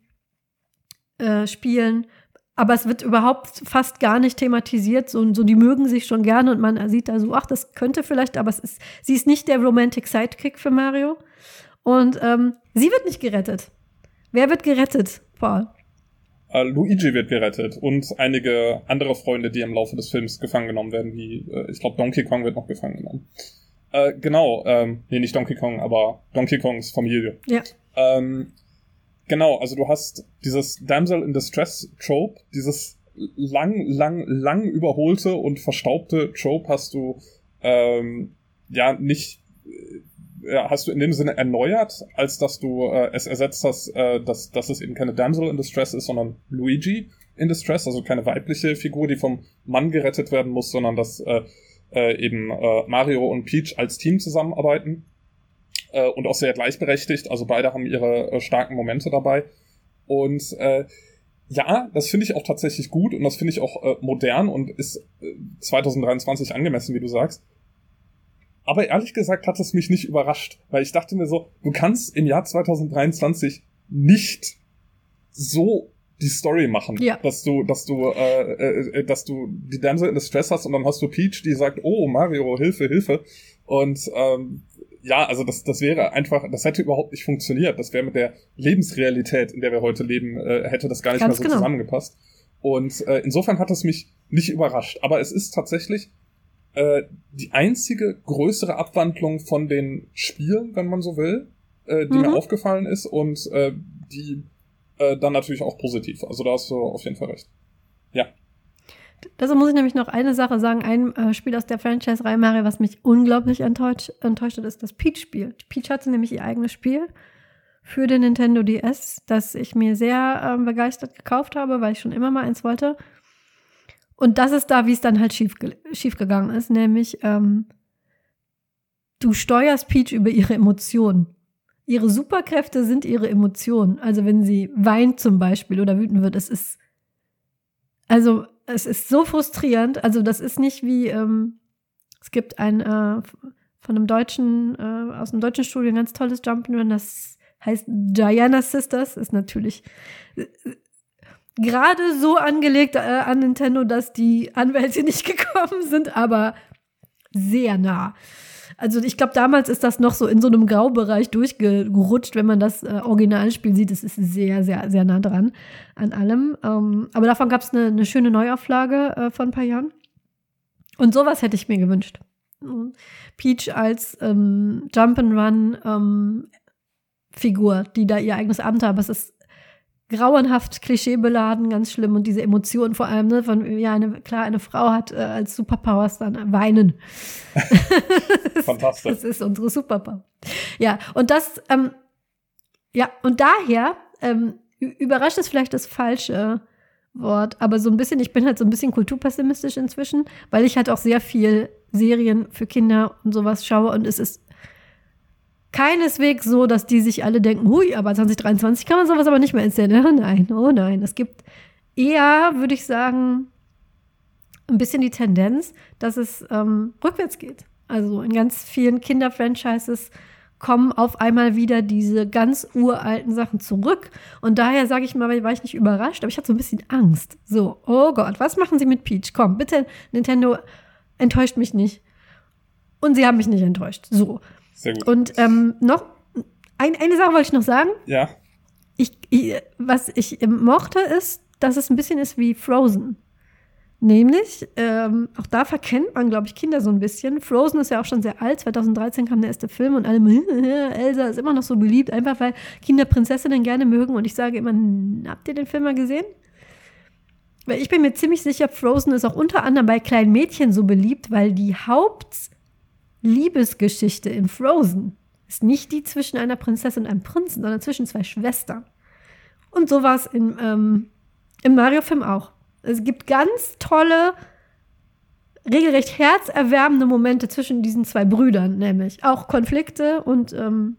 äh, Spielen aber es wird überhaupt fast gar nicht thematisiert. So, so die mögen sich schon gerne und man sieht da so, ach, das könnte vielleicht, aber es ist, sie ist nicht der Romantic Sidekick für Mario. Und ähm, sie wird nicht gerettet. Wer wird gerettet, Paul? Uh, Luigi wird gerettet und einige andere Freunde, die im Laufe des Films gefangen genommen werden, wie, äh, ich glaube, Donkey Kong wird noch gefangen genommen. Äh, genau, ähm, nee, nicht Donkey Kong, aber Donkey Kongs Familie. Ja. Ähm, Genau, also du hast dieses Damsel in Distress Trope, dieses lang, lang, lang überholte und verstaubte Trope hast du ähm, ja nicht äh, ja, hast du in dem Sinne erneuert, als dass du äh, es ersetzt hast, äh, dass, dass es eben keine Damsel in Distress ist, sondern Luigi in Distress, also keine weibliche Figur, die vom Mann gerettet werden muss, sondern dass äh, äh, eben äh, Mario und Peach als Team zusammenarbeiten äh, und auch sehr gleichberechtigt. Also beide haben ihre äh, starken Momente dabei. Und äh, ja, das finde ich auch tatsächlich gut und das finde ich auch äh, modern und ist äh, 2023 angemessen, wie du sagst. Aber ehrlich gesagt hat es mich nicht überrascht, weil ich dachte mir so, du kannst im Jahr 2023 nicht so die Story machen. Ja. Dass du, dass du, äh, äh, dass du die Damsel in Distress hast und dann hast du Peach, die sagt, oh Mario, Hilfe, Hilfe. Und ähm, ja, also das, das wäre einfach, das hätte überhaupt nicht funktioniert. Das wäre mit der Lebensrealität, in der wir heute leben, äh, hätte das gar nicht Ganz mehr so genau. zusammengepasst. Und äh, insofern hat es mich nicht überrascht. Aber es ist tatsächlich äh, die einzige größere Abwandlung von den Spielen, wenn man so will, äh, die Mhm. mir aufgefallen ist und äh, die äh, dann natürlich auch positiv. Also da hast du auf jeden Fall recht. Dazu muss ich nämlich noch eine Sache sagen. Ein äh, Spiel aus der Franchise-Reihe Mario, was mich unglaublich enttäuscht, enttäuscht hat, ist das Peach-Spiel. Peach hatte nämlich ihr eigenes Spiel für den Nintendo DS, das ich mir sehr ähm, begeistert gekauft habe, weil ich schon immer mal eins wollte. Und das ist da, wie es dann halt schief, schief gegangen ist, nämlich ähm, du steuerst Peach über ihre Emotionen. Ihre Superkräfte sind ihre Emotionen. Also wenn sie weint zum Beispiel oder wütend wird, es ist also es ist so frustrierend. Also das ist nicht wie ähm, es gibt ein äh, von einem deutschen äh, aus einem deutschen Studio ein ganz tolles Jump'n'Run, das heißt Diana Sisters. Ist natürlich äh, gerade so angelegt äh, an Nintendo, dass die Anwälte nicht gekommen sind, aber sehr nah. Also ich glaube, damals ist das noch so in so einem Graubereich durchgerutscht, wenn man das äh, Originalspiel sieht. Es ist sehr, sehr, sehr nah dran an allem. Ähm, aber davon gab es eine, eine schöne Neuauflage äh, vor ein paar Jahren. Und sowas hätte ich mir gewünscht. Peach als ähm, Jump'n'Run ähm, die da ihr eigenes Abenteuer, aber es ist grauenhaft, klischeebeladen, ganz schlimm und diese Emotionen vor allem, ne, von, ja, eine, klar, eine Frau hat äh, als Superpowers dann äh, weinen. Fantastisch. Das ist unsere Superpower. Ja, und das, ähm, ja, und daher ähm, überrascht es vielleicht das falsche Wort, aber so ein bisschen, ich bin halt so ein bisschen kulturpessimistisch inzwischen, weil ich halt auch sehr viel Serien für Kinder und sowas schaue und es ist keineswegs so, dass die sich alle denken, hui, aber 2023 kann man sowas aber nicht mehr erzählen. Oh nein, oh nein. Es gibt eher, würde ich sagen, ein bisschen die Tendenz, dass es ähm, rückwärts geht. Also in ganz vielen Kinderfranchises kommen auf einmal wieder diese ganz uralten Sachen zurück. Und daher sage ich mal, war ich nicht überrascht, aber ich hatte so ein bisschen Angst. So, oh Gott, was machen sie mit Peach? Komm, bitte, Nintendo, enttäuscht mich nicht. Und sie haben mich nicht enttäuscht. So. Sehr gut. Und ähm, noch ein, eine Sache wollte ich noch sagen. ja, Ich, ich, was ich mochte, ist, dass es ein bisschen ist wie Frozen. Nämlich, ähm, auch da verkennt man, glaube ich, Kinder so ein bisschen. Frozen ist ja auch schon sehr alt. 2013 kam der erste Film und alle, Elsa ist immer noch so beliebt, einfach weil Kinder Prinzessinnen gerne mögen. Und ich sage immer, "Hm, habt ihr den Film mal gesehen? Weil ich bin mir ziemlich sicher, Frozen ist auch unter anderem bei kleinen Mädchen so beliebt, weil die Hauptliebesgeschichte in Frozen ist nicht die zwischen einer Prinzessin und einem Prinzen, sondern zwischen zwei Schwestern. Und so war es im, ähm, im Mario-Film auch. Es gibt ganz tolle, regelrecht herzerwärmende Momente zwischen diesen zwei Brüdern, nämlich auch Konflikte und ähm,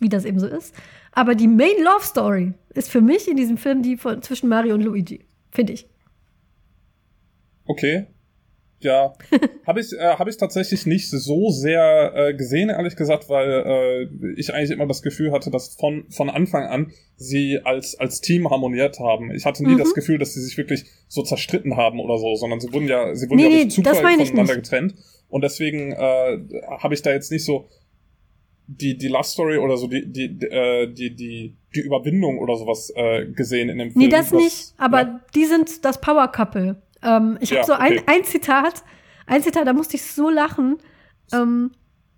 wie das eben so ist. Aber die Main Love Story ist für mich in diesem Film die von, zwischen Mario und Luigi, finde ich. okay. Ja, habe ich, äh, hab ich tatsächlich nicht so sehr äh, gesehen, ehrlich gesagt, weil äh, ich eigentlich immer das Gefühl hatte, dass von, von Anfang an sie als, als Team harmoniert haben. Ich hatte nie Mhm. das Gefühl, dass sie sich wirklich so zerstritten haben oder so, sondern sie wurden ja, sie wurden Nee, ja durch Zufall voneinander getrennt. Und deswegen äh, habe ich da jetzt nicht so die, die Love Story oder so die, die, die, äh, die, die, die Überwindung oder sowas äh, gesehen in dem Film. Nee, das was- nicht, aber ja. die sind das Power Couple. Ähm, ich Ja, habe so ein, okay. ein Zitat, ein Zitat, da musste ich so lachen. Ähm,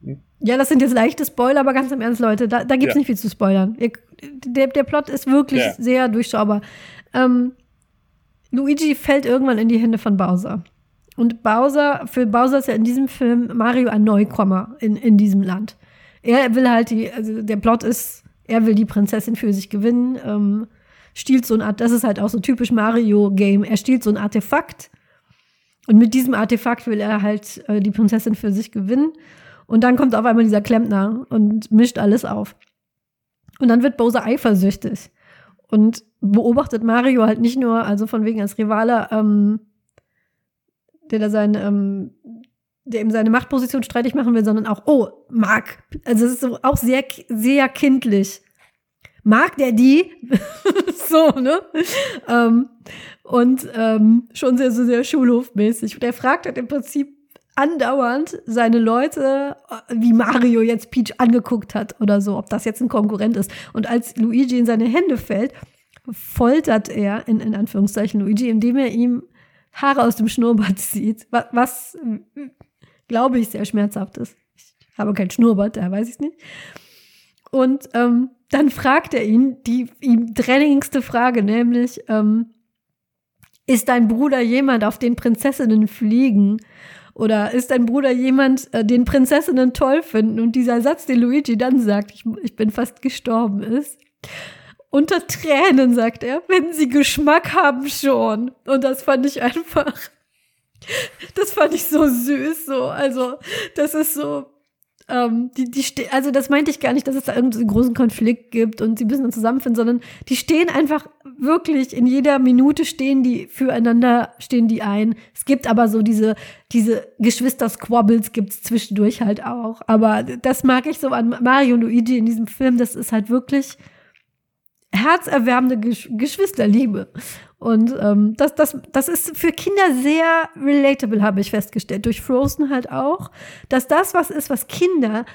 Hm. ja, das sind jetzt leichte Spoiler, aber ganz im Ernst, Leute, da, da gibt's Ja. nicht viel zu spoilern. Ihr, der, der Plot ist wirklich Ja. sehr durchschaubar. Ähm, Luigi fällt irgendwann in die Hände von Bowser. Und Bowser, für Bowser ist ja in diesem Film Mario ein Neukommer in, in diesem Land. Er will halt die, also der Plot ist, er will die Prinzessin für sich gewinnen, ähm, stiehlt so ein das ist halt auch so typisch Mario-Game, er stiehlt so ein Artefakt und mit diesem Artefakt will er halt äh, die Prinzessin für sich gewinnen und dann kommt auf einmal dieser Klempner und mischt alles auf. Und dann wird Bowser eifersüchtig und beobachtet Mario halt nicht nur, also von wegen als Rivale, ähm, der da sein, ähm, der ihm seine Machtposition streitig machen will, sondern auch, oh, mag. Also es ist so auch sehr, sehr kindlich. Mag der die? so, ne? Ähm, und ähm, schon sehr, sehr, sehr schulhofmäßig. Und er fragt halt im Prinzip andauernd seine Leute, wie Mario jetzt Peach angeguckt hat oder so, ob das jetzt ein Konkurrent ist. Und als Luigi in seine Hände fällt, foltert er, in, in Anführungszeichen, Luigi, indem er ihm Haare aus dem Schnurrbart zieht, was, was glaube ich, sehr schmerzhaft ist. Ich habe kein Schnurrbart, da weiß ich es nicht. Und ähm, dann fragt er ihn die ihm drängendste Frage, nämlich, ähm, ist dein Bruder jemand, auf den Prinzessinnen fliegen? Oder ist dein Bruder jemand, äh, den Prinzessinnen toll finden? Und dieser Satz, den Luigi dann sagt, ich, ich bin fast gestorben, ist, unter Tränen, sagt er, wenn sie Geschmack haben schon. Und das fand ich einfach, das fand ich so süß, so. Also, das ist so, ähm, die, die also das meinte ich gar nicht, dass es da irgendeinen großen Konflikt gibt und sie müssen dann zusammenfinden, sondern die stehen einfach wirklich in jeder Minute stehen die füreinander, stehen die ein. Es gibt aber so diese, diese Geschwister-Squabbles gibt's zwischendurch halt auch. Aber das mag ich so an Mario und Luigi in diesem Film, das ist halt wirklich herzerwärmende Gesch Geschwisterliebe. Und ähm, das, das, das ist für Kinder sehr relatable, habe ich festgestellt. Durch Frozen halt auch, dass das was ist, was Kinder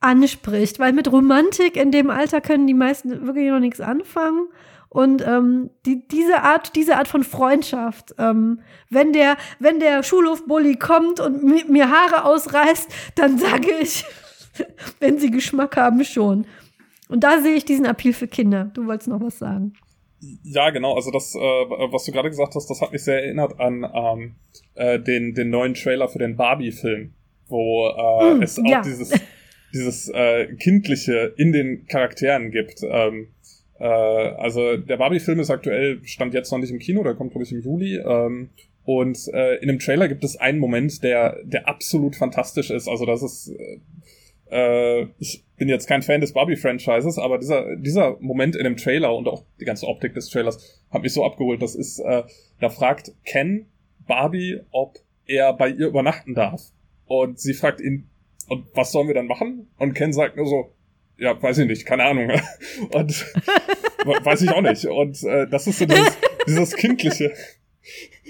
anspricht. Weil mit Romantik in dem Alter können die meisten wirklich noch nichts anfangen. Und ähm, die, diese Art, diese Art von Freundschaft, ähm, wenn der, wenn der Schulhofbully kommt und mir Haare ausreißt, dann sage ich, wenn sie Geschmack haben, schon. Und da sehe ich diesen Appeal für Kinder. Du wolltest noch was sagen. Ja, genau. Also das, äh, was du gerade gesagt hast, das hat mich sehr erinnert an ähm, äh, den, den neuen Trailer für den Barbie-Film, wo äh, mm, es auch ja. dieses, dieses äh, Kindliche in den Charakteren gibt. Ähm, äh, also der Barbie-Film ist aktuell, stand jetzt noch nicht im Kino, der kommt, glaube ich, im Juli. Ähm, und äh, in dem Trailer gibt es einen Moment, der, der absolut fantastisch ist. Also das ist äh, äh, ich bin jetzt kein Fan des Barbie-Franchises, aber dieser, dieser Moment in dem Trailer und auch die ganze Optik des Trailers hat mich so abgeholt. Das ist, äh, da fragt Ken Barbie, ob er bei ihr übernachten darf. Und sie fragt ihn, und was sollen wir dann machen? Und Ken sagt nur so, ja, weiß ich nicht, keine Ahnung. Und weiß ich auch nicht. Und äh, das ist so dieses, dieses kindliche,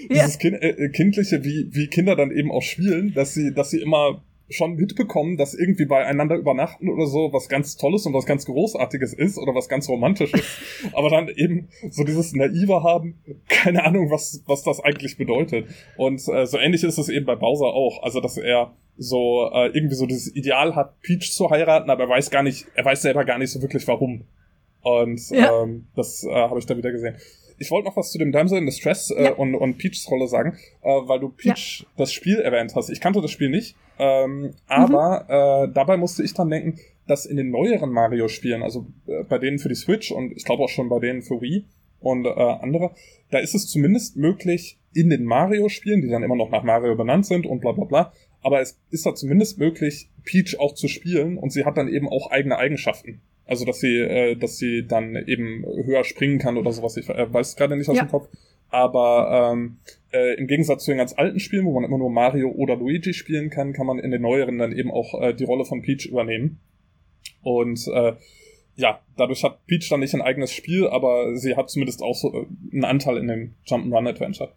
dieses ja. kind, äh, kindliche, wie, wie Kinder dann eben auch spielen, dass sie, dass sie immer schon mitbekommen, dass irgendwie beieinander übernachten oder so was ganz Tolles und was ganz Großartiges ist oder was ganz Romantisches, aber dann eben so dieses Naive haben, keine Ahnung, was, was das eigentlich bedeutet. Und äh, so ähnlich ist es eben bei Bowser auch, also dass er so äh, irgendwie so dieses Ideal hat, Peach zu heiraten, aber er weiß gar nicht, er weiß selber gar nicht so wirklich warum. Und ja. ähm, das äh, habe ich da wieder gesehen ich wollte noch was zu dem Damsel in Distress äh, ja. und, und Peachs Rolle sagen, äh, weil du Peach ja. das Spiel erwähnt hast. Ich kannte das Spiel nicht, ähm, aber mhm. äh, dabei musste ich dran denken, dass in den neueren Mario-Spielen, also äh, bei denen für die Switch und ich glaube auch schon bei denen für Wii und äh, andere, da ist es zumindest möglich, in den Mario-Spielen, die dann immer noch nach Mario benannt sind und bla bla bla, aber es ist da zumindest möglich, Peach auch zu spielen und sie hat dann eben auch eigene Eigenschaften. Also dass sie, äh, dass sie dann eben höher springen kann oder sowas. Ich äh, weiß gerade nicht aus ja. dem Kopf. Aber ähm, äh, im Gegensatz zu den ganz alten Spielen, wo man immer nur Mario oder Luigi spielen kann, kann man in den neueren dann eben auch äh, die Rolle von Peach übernehmen. Und äh, ja, dadurch hat Peach dann nicht ein eigenes Spiel, aber sie hat zumindest auch so äh, einen Anteil in dem Jump'n'Run Adventure.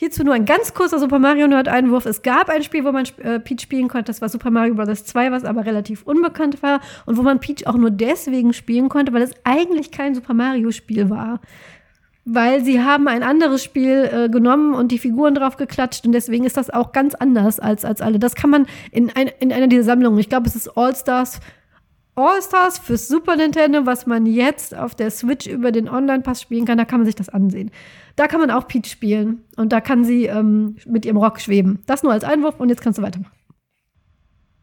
Hierzu nur ein ganz kurzer Super Mario Nerd Einwurf. Es gab ein Spiel, wo man äh, Peach spielen konnte. Das war Super Mario Bros. 2, was aber relativ unbekannt war und wo man Peach auch nur deswegen spielen konnte, weil es eigentlich kein Super Mario Spiel war. Weil sie haben ein anderes Spiel äh, genommen und die Figuren drauf geklatscht und deswegen ist das auch ganz anders als, als alle. Das kann man in, ein, in einer dieser Sammlungen, ich glaube, es ist All Stars All-Stars fürs Super Nintendo, was man jetzt auf der Switch über den Online-Pass spielen kann, da kann man sich das ansehen. Da kann man auch Peach spielen und da kann sie ähm, mit ihrem Rock schweben. Das nur als Einwurf und jetzt kannst du weitermachen.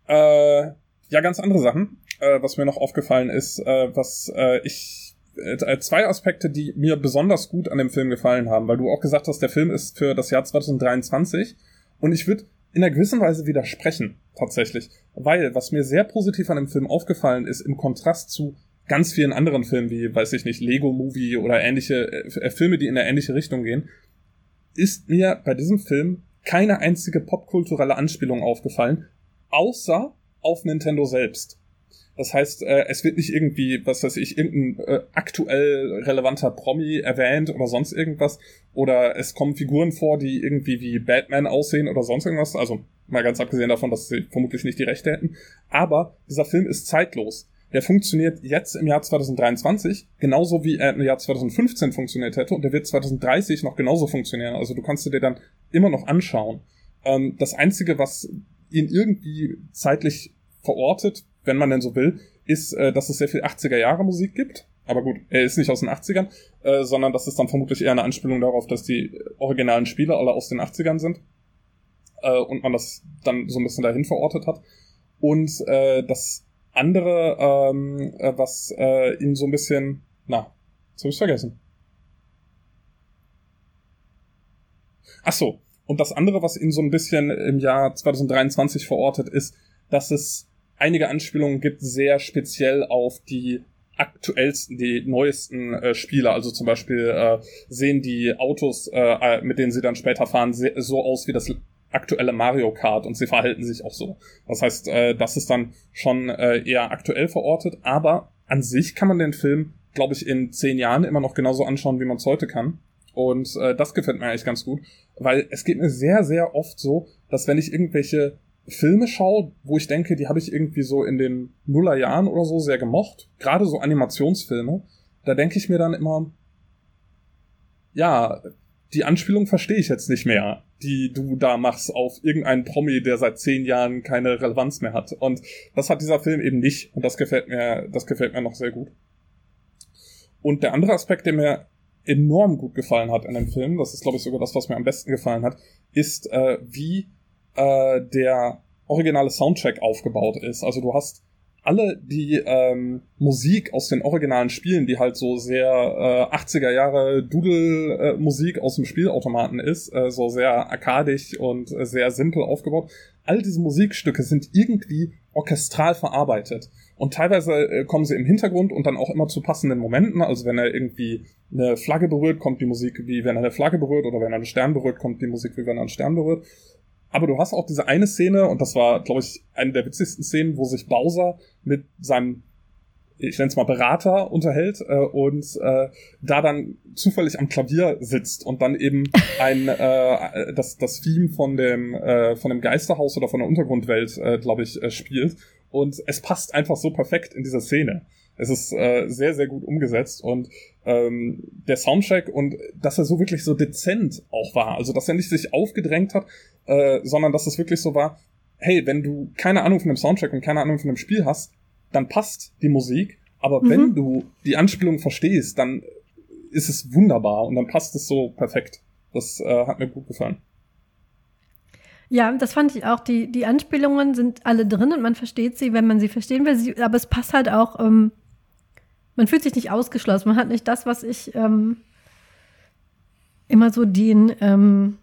Äh, ja, ganz andere Sachen. Äh, was mir noch aufgefallen ist, äh, was äh, ich äh, zwei Aspekte, die mir besonders gut an dem Film gefallen haben, weil du auch gesagt hast, der Film ist für das Jahr 2023 und ich würde in einer gewissen Weise widersprechen, tatsächlich. Weil, was mir sehr positiv an dem Film aufgefallen ist, im Kontrast zu ganz vielen anderen Filmen, wie, weiß ich nicht, Lego Movie oder ähnliche äh, Filme, die in eine ähnliche Richtung gehen, ist mir bei diesem Film keine einzige popkulturelle Anspielung aufgefallen, außer auf Nintendo selbst. Das heißt, äh, es wird nicht irgendwie, was weiß ich, irgendein äh, aktuell relevanter Promi erwähnt oder sonst irgendwas. Oder es kommen Figuren vor, die irgendwie wie Batman aussehen oder sonst irgendwas. Also mal ganz abgesehen davon, dass sie vermutlich nicht die Rechte hätten. Aber dieser Film ist zeitlos. Der funktioniert jetzt im Jahr 2023 genauso wie er im Jahr 2015 funktioniert hätte und der wird 2030 noch genauso funktionieren. Also du kannst dir dann immer noch anschauen. Ähm, das Einzige, was ihn irgendwie zeitlich verortet, wenn man denn so will, ist, äh, dass es sehr viel 80er Jahre Musik gibt. Aber gut, er ist nicht aus den 80ern, äh, sondern das ist dann vermutlich eher eine Anspielung darauf, dass die originalen Spiele alle aus den 80ern sind. Äh, und man das dann so ein bisschen dahin verortet hat. Und äh, das andere, ähm, äh, was äh, ihn so ein bisschen, na, jetzt hab ich's vergessen. Ach so, und das andere, was ihn so ein bisschen im Jahr 2023 verortet, ist, dass es einige Anspielungen gibt, sehr speziell auf die aktuellsten, die neuesten äh, Spiele. Also zum Beispiel äh, sehen die Autos, äh, äh mit denen sie dann später fahren, so aus wie das aktuelle Mario Kart und sie verhalten sich auch so. Das heißt, äh, das ist dann schon äh, eher aktuell verortet, aber an sich kann man den Film, glaube ich, in zehn Jahren immer noch genauso anschauen, wie man es heute kann. Und äh, das gefällt mir eigentlich ganz gut, weil es geht mir sehr, sehr oft so, dass wenn ich irgendwelche Filme schaue, wo ich denke, die habe ich irgendwie so in den Nullerjahren oder so sehr gemocht, gerade so Animationsfilme, da denke ich mir dann immer, ja, die Anspielung verstehe ich jetzt nicht mehr, die du da machst auf irgendeinen Promi, der seit zehn Jahren keine Relevanz mehr hat. Und das hat dieser Film eben nicht. Und das gefällt mir, das gefällt mir noch sehr gut. Und der andere Aspekt, der mir enorm gut gefallen hat in dem Film, das ist glaube ich sogar das, was mir am besten gefallen hat, ist, äh, wie äh, der originale Soundtrack aufgebaut ist. Also du hast alle die ähm, Musik aus den originalen Spielen, die halt so sehr äh, 80er Jahre Doodle-Musik aus dem Spielautomaten ist, äh, so sehr arkadisch und äh, sehr simpel aufgebaut, all diese Musikstücke sind irgendwie orchestral verarbeitet. Und teilweise äh, kommen sie im Hintergrund und dann auch immer zu passenden Momenten. Also wenn er irgendwie eine Flagge berührt, kommt die Musik wie wenn er eine Flagge berührt oder wenn er einen Stern berührt, kommt die Musik wie wenn er einen Stern berührt. Aber du hast auch diese eine Szene, und das war, glaube ich, eine der witzigsten Szenen, wo sich Bowser mit seinem, ich nenne es mal Berater, unterhält äh, und äh, da dann zufällig am Klavier sitzt und dann eben ein äh, das, das Theme von dem, äh, von dem Geisterhaus oder von der Untergrundwelt, äh, glaube ich, äh, spielt. Und es passt einfach so perfekt in dieser Szene. Es ist äh, sehr, sehr gut umgesetzt und ähm, der Soundtrack und dass er so wirklich so dezent auch war. Also dass er nicht sich aufgedrängt hat, äh, sondern dass es wirklich so war, hey, wenn du keine Ahnung von dem Soundtrack und keine Ahnung von dem Spiel hast, dann passt die Musik, aber mhm. wenn du die Anspielung verstehst, dann ist es wunderbar und dann passt es so perfekt. Das äh, hat mir gut gefallen. Ja, das fand ich auch. Die, die Anspielungen sind alle drin und man versteht sie, wenn man sie verstehen will. Sie, aber es passt halt auch ähm, man fühlt sich nicht ausgeschlossen. Man hat nicht das, was ich ähm, immer so den ähm,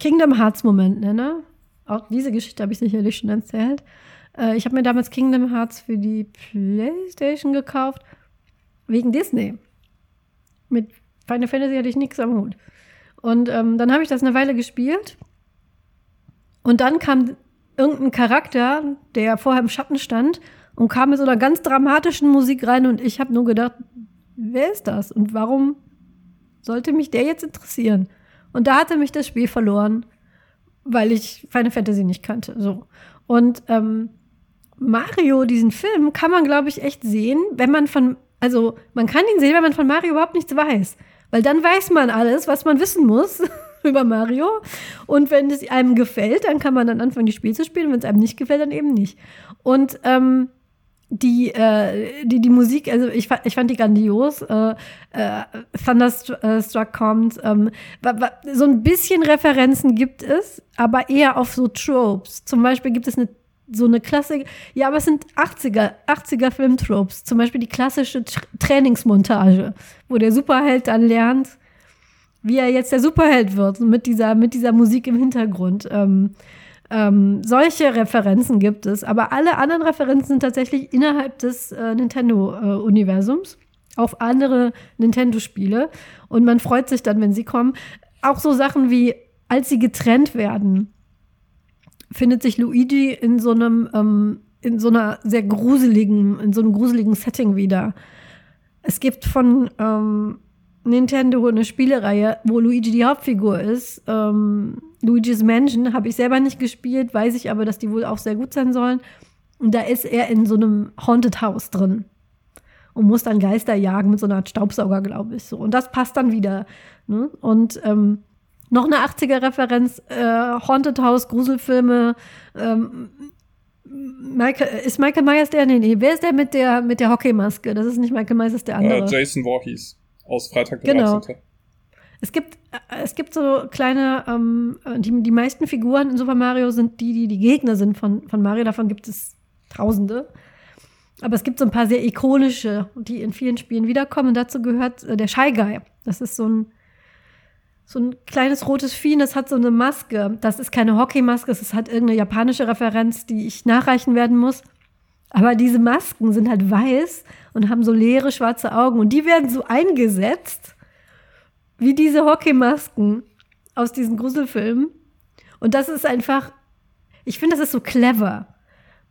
Kingdom Hearts Moment nenne. Auch diese Geschichte habe ich sicherlich schon erzählt. Äh, ich habe mir damals Kingdom Hearts für die PlayStation gekauft wegen Disney. Mit Final Fantasy hatte ich nichts am Hut. Und ähm, dann habe ich das eine Weile gespielt. Und dann kam irgendein Charakter, der vorher im Schatten stand und kam mit so einer ganz dramatischen Musik rein und ich habe nur gedacht, wer ist das und warum sollte mich der jetzt interessieren? Und da hatte mich das Spiel verloren, weil ich Final Fantasy nicht kannte. So. Und ähm, Mario, diesen Film, kann man, glaube ich, echt sehen, wenn man von, also man kann ihn sehen, wenn man von Mario überhaupt nichts weiß. Weil dann weiß man alles, was man wissen muss über Mario. Und wenn es einem gefällt, dann kann man dann anfangen, die Spiel zu spielen. Wenn es einem nicht gefällt, dann eben nicht. Und ähm, die, äh, die, die Musik, also ich, ich fand die grandios. Äh, äh, Thunderstruck kommt. Ähm, so ein bisschen Referenzen gibt es, aber eher auf so Tropes. Zum Beispiel gibt es eine so eine Klassik, ja, aber es sind 80er, 80er Filmtropes. Zum Beispiel die klassische Tra Trainingsmontage, wo der Superheld dann lernt, wie er jetzt der Superheld wird, mit dieser, mit dieser Musik im Hintergrund. Ähm, ähm, solche Referenzen gibt es, aber alle anderen Referenzen sind tatsächlich innerhalb des äh, Nintendo-Universums äh, auf andere Nintendo-Spiele. Und man freut sich dann, wenn sie kommen. Auch so Sachen wie, als sie getrennt werden, findet sich Luigi in so einem ähm, in so einer sehr gruseligen, in so einem gruseligen Setting wieder. Es gibt von ähm, Nintendo eine Spielereihe, wo Luigi die Hauptfigur ist. Ähm, Luigi's Mansion habe ich selber nicht gespielt, weiß ich aber, dass die wohl auch sehr gut sein sollen. Und da ist er in so einem Haunted House drin und muss dann Geister jagen mit so einer Art Staubsauger, glaube ich. So. Und das passt dann wieder. Ne? Und ähm, noch eine 80er-Referenz, äh, Haunted House, Gruselfilme. Ähm, Michael, ist Michael Myers der? Nee, nee. Wer ist der mit der, mit der Hockeymaske? Das ist nicht Michael Myers, das ist der andere. Äh, Jason Voorhees aus Freitag der genau. 13. Es gibt, äh, es gibt so kleine, ähm, die, die meisten Figuren in Super Mario sind die, die die Gegner sind von, von Mario. Davon gibt es Tausende. Aber es gibt so ein paar sehr ikonische, die in vielen Spielen wiederkommen. Und dazu gehört äh, der Shy Guy. Das ist so ein, so ein kleines rotes Vieh, das hat so eine Maske. Das ist keine Hockeymaske, es hat irgendeine japanische Referenz, die ich nachreichen werden muss. Aber diese Masken sind halt weiß und haben so leere schwarze Augen. Und die werden so eingesetzt, wie diese Hockeymasken aus diesen Gruselfilmen. Und das ist einfach, ich finde, das ist so clever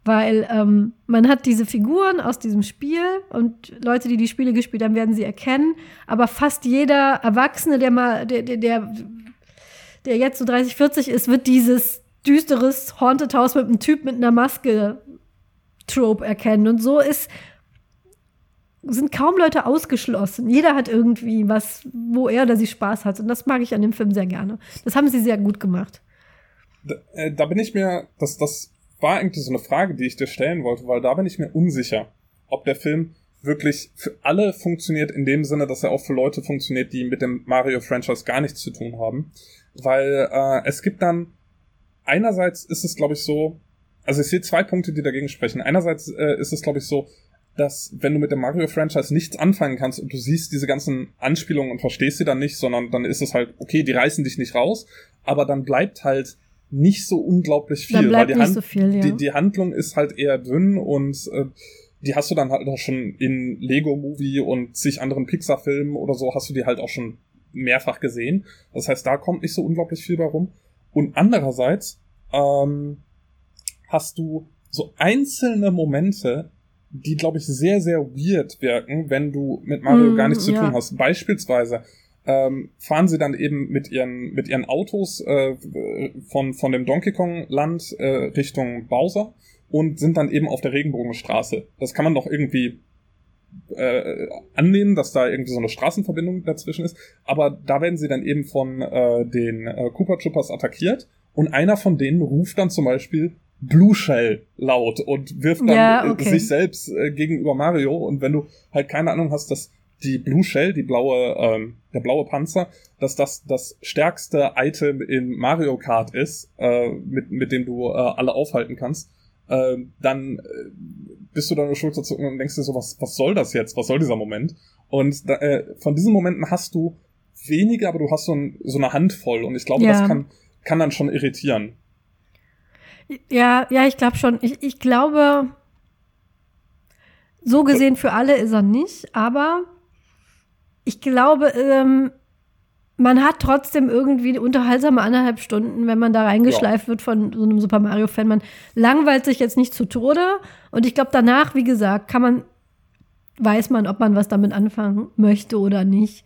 weil ähm, man hat diese Figuren aus diesem Spiel und Leute, die die Spiele gespielt haben, werden sie erkennen. Aber fast jeder Erwachsene, der mal, der, der, der, der jetzt so 30, 40 ist, wird dieses düsteres Haunted House mit einem Typ mit einer Maske Trope erkennen. Und so ist sind kaum Leute ausgeschlossen. Jeder hat irgendwie was, wo er oder sie Spaß hat. Und das mag ich an dem Film sehr gerne. Das haben sie sehr gut gemacht. Da, äh, da bin ich mir, dass das war eigentlich so eine Frage, die ich dir stellen wollte, weil da bin ich mir unsicher, ob der Film wirklich für alle funktioniert in dem Sinne, dass er auch für Leute funktioniert, die mit dem Mario-Franchise gar nichts zu tun haben. Weil äh, es gibt dann, einerseits ist es, glaube ich, so, also ich sehe zwei Punkte, die dagegen sprechen. Einerseits äh, ist es, glaube ich, so, dass wenn du mit dem Mario-Franchise nichts anfangen kannst und du siehst diese ganzen Anspielungen und verstehst sie dann nicht, sondern dann ist es halt, okay, die reißen dich nicht raus, aber dann bleibt halt nicht so unglaublich viel, weil die, Hand, so viel, ja. die, die, Handlung ist halt eher dünn und äh, die hast du dann halt auch schon in Lego Movie und zig anderen Pixar Filmen oder so hast du die halt auch schon mehrfach gesehen. Das heißt, da kommt nicht so unglaublich viel bei rum. Und andererseits ähm, hast du so einzelne Momente, die, glaube ich, sehr, sehr weird wirken, wenn du mit Mario mm, gar nichts zu ja. tun hast. Beispielsweise ähm, fahren sie dann eben mit ihren mit ihren Autos äh, von von dem Donkey Kong Land äh, Richtung Bowser und sind dann eben auf der Regenbogenstraße. Das kann man doch irgendwie äh, annehmen, dass da irgendwie so eine Straßenverbindung dazwischen ist. Aber da werden sie dann eben von äh, den äh, Cooper Troopers attackiert und einer von denen ruft dann zum Beispiel Blue Shell laut und wirft dann ja, okay. sich selbst äh, gegenüber Mario. Und wenn du halt keine Ahnung hast, dass die Blue Shell, die blaue, ähm, der blaue Panzer, dass das das stärkste Item in Mario Kart ist, äh, mit, mit dem du äh, alle aufhalten kannst, äh, dann äh, bist du dann schulterzucken und denkst dir so, was, was soll das jetzt? Was soll dieser Moment? Und da, äh, von diesen Momenten hast du wenige, aber du hast so, ein, so eine Handvoll und ich glaube, ja. das kann, kann dann schon irritieren. Ja, ja, ich glaube schon. Ich, ich glaube, so gesehen für alle ist er nicht, aber ich glaube, ähm, man hat trotzdem irgendwie unterhaltsame anderthalb Stunden, wenn man da reingeschleift ja. wird von so einem Super Mario-Fan. Man langweilt sich jetzt nicht zu Tode. Und ich glaube, danach, wie gesagt, kann man, weiß man, ob man was damit anfangen möchte oder nicht.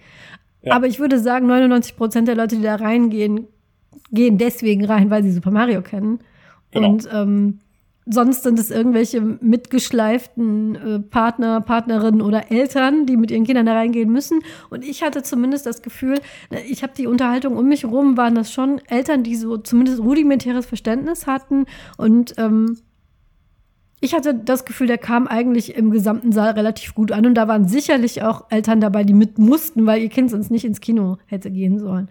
Ja. Aber ich würde sagen, 99 Prozent der Leute, die da reingehen, gehen deswegen rein, weil sie Super Mario kennen. Genau. Und ähm, Sonst sind es irgendwelche mitgeschleiften äh, Partner, Partnerinnen oder Eltern, die mit ihren Kindern da reingehen müssen. Und ich hatte zumindest das Gefühl, ich habe die Unterhaltung um mich rum, waren das schon Eltern, die so zumindest rudimentäres Verständnis hatten. Und ähm, ich hatte das Gefühl, der kam eigentlich im gesamten Saal relativ gut an. Und da waren sicherlich auch Eltern dabei, die mit mussten, weil ihr Kind sonst nicht ins Kino hätte gehen sollen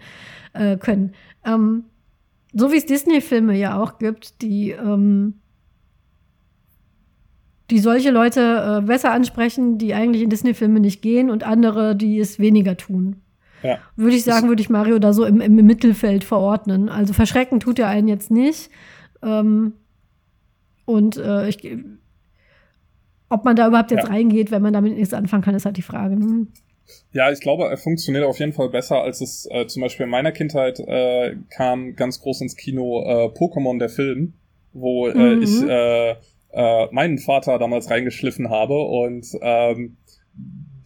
äh, können. Ähm, so wie es Disney-Filme ja auch gibt, die ähm, die solche Leute äh, besser ansprechen, die eigentlich in Disney-Filme nicht gehen und andere, die es weniger tun. Ja. Würde ich sagen, würde ich Mario da so im, im Mittelfeld verordnen. Also verschrecken tut er einen jetzt nicht. Ähm, und äh, ich, ob man da überhaupt jetzt ja. reingeht, wenn man damit nichts anfangen kann, ist halt die Frage. Hm. Ja, ich glaube, er funktioniert auf jeden Fall besser, als es äh, zum Beispiel in meiner Kindheit äh, kam ganz groß ins Kino äh, Pokémon der Film, wo äh, mhm. ich äh, äh, meinen Vater damals reingeschliffen habe und ähm,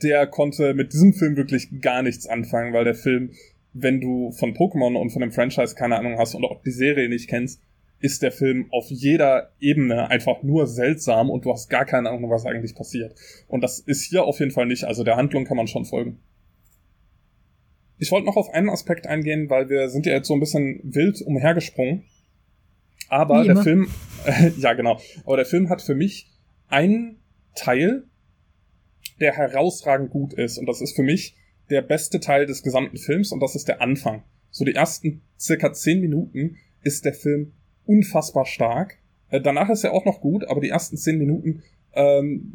der konnte mit diesem Film wirklich gar nichts anfangen, weil der Film, wenn du von Pokémon und von dem Franchise keine Ahnung hast und auch die Serie nicht kennst, ist der Film auf jeder Ebene einfach nur seltsam und du hast gar keine Ahnung, was eigentlich passiert. Und das ist hier auf jeden Fall nicht. Also der Handlung kann man schon folgen. Ich wollte noch auf einen Aspekt eingehen, weil wir sind ja jetzt so ein bisschen wild umhergesprungen. Aber der Film, äh, ja genau, aber der Film hat für mich einen Teil, der herausragend gut ist. Und das ist für mich der beste Teil des gesamten Films und das ist der Anfang. So die ersten circa zehn Minuten ist der Film unfassbar stark. Äh, danach ist er auch noch gut, aber die ersten zehn Minuten, ähm,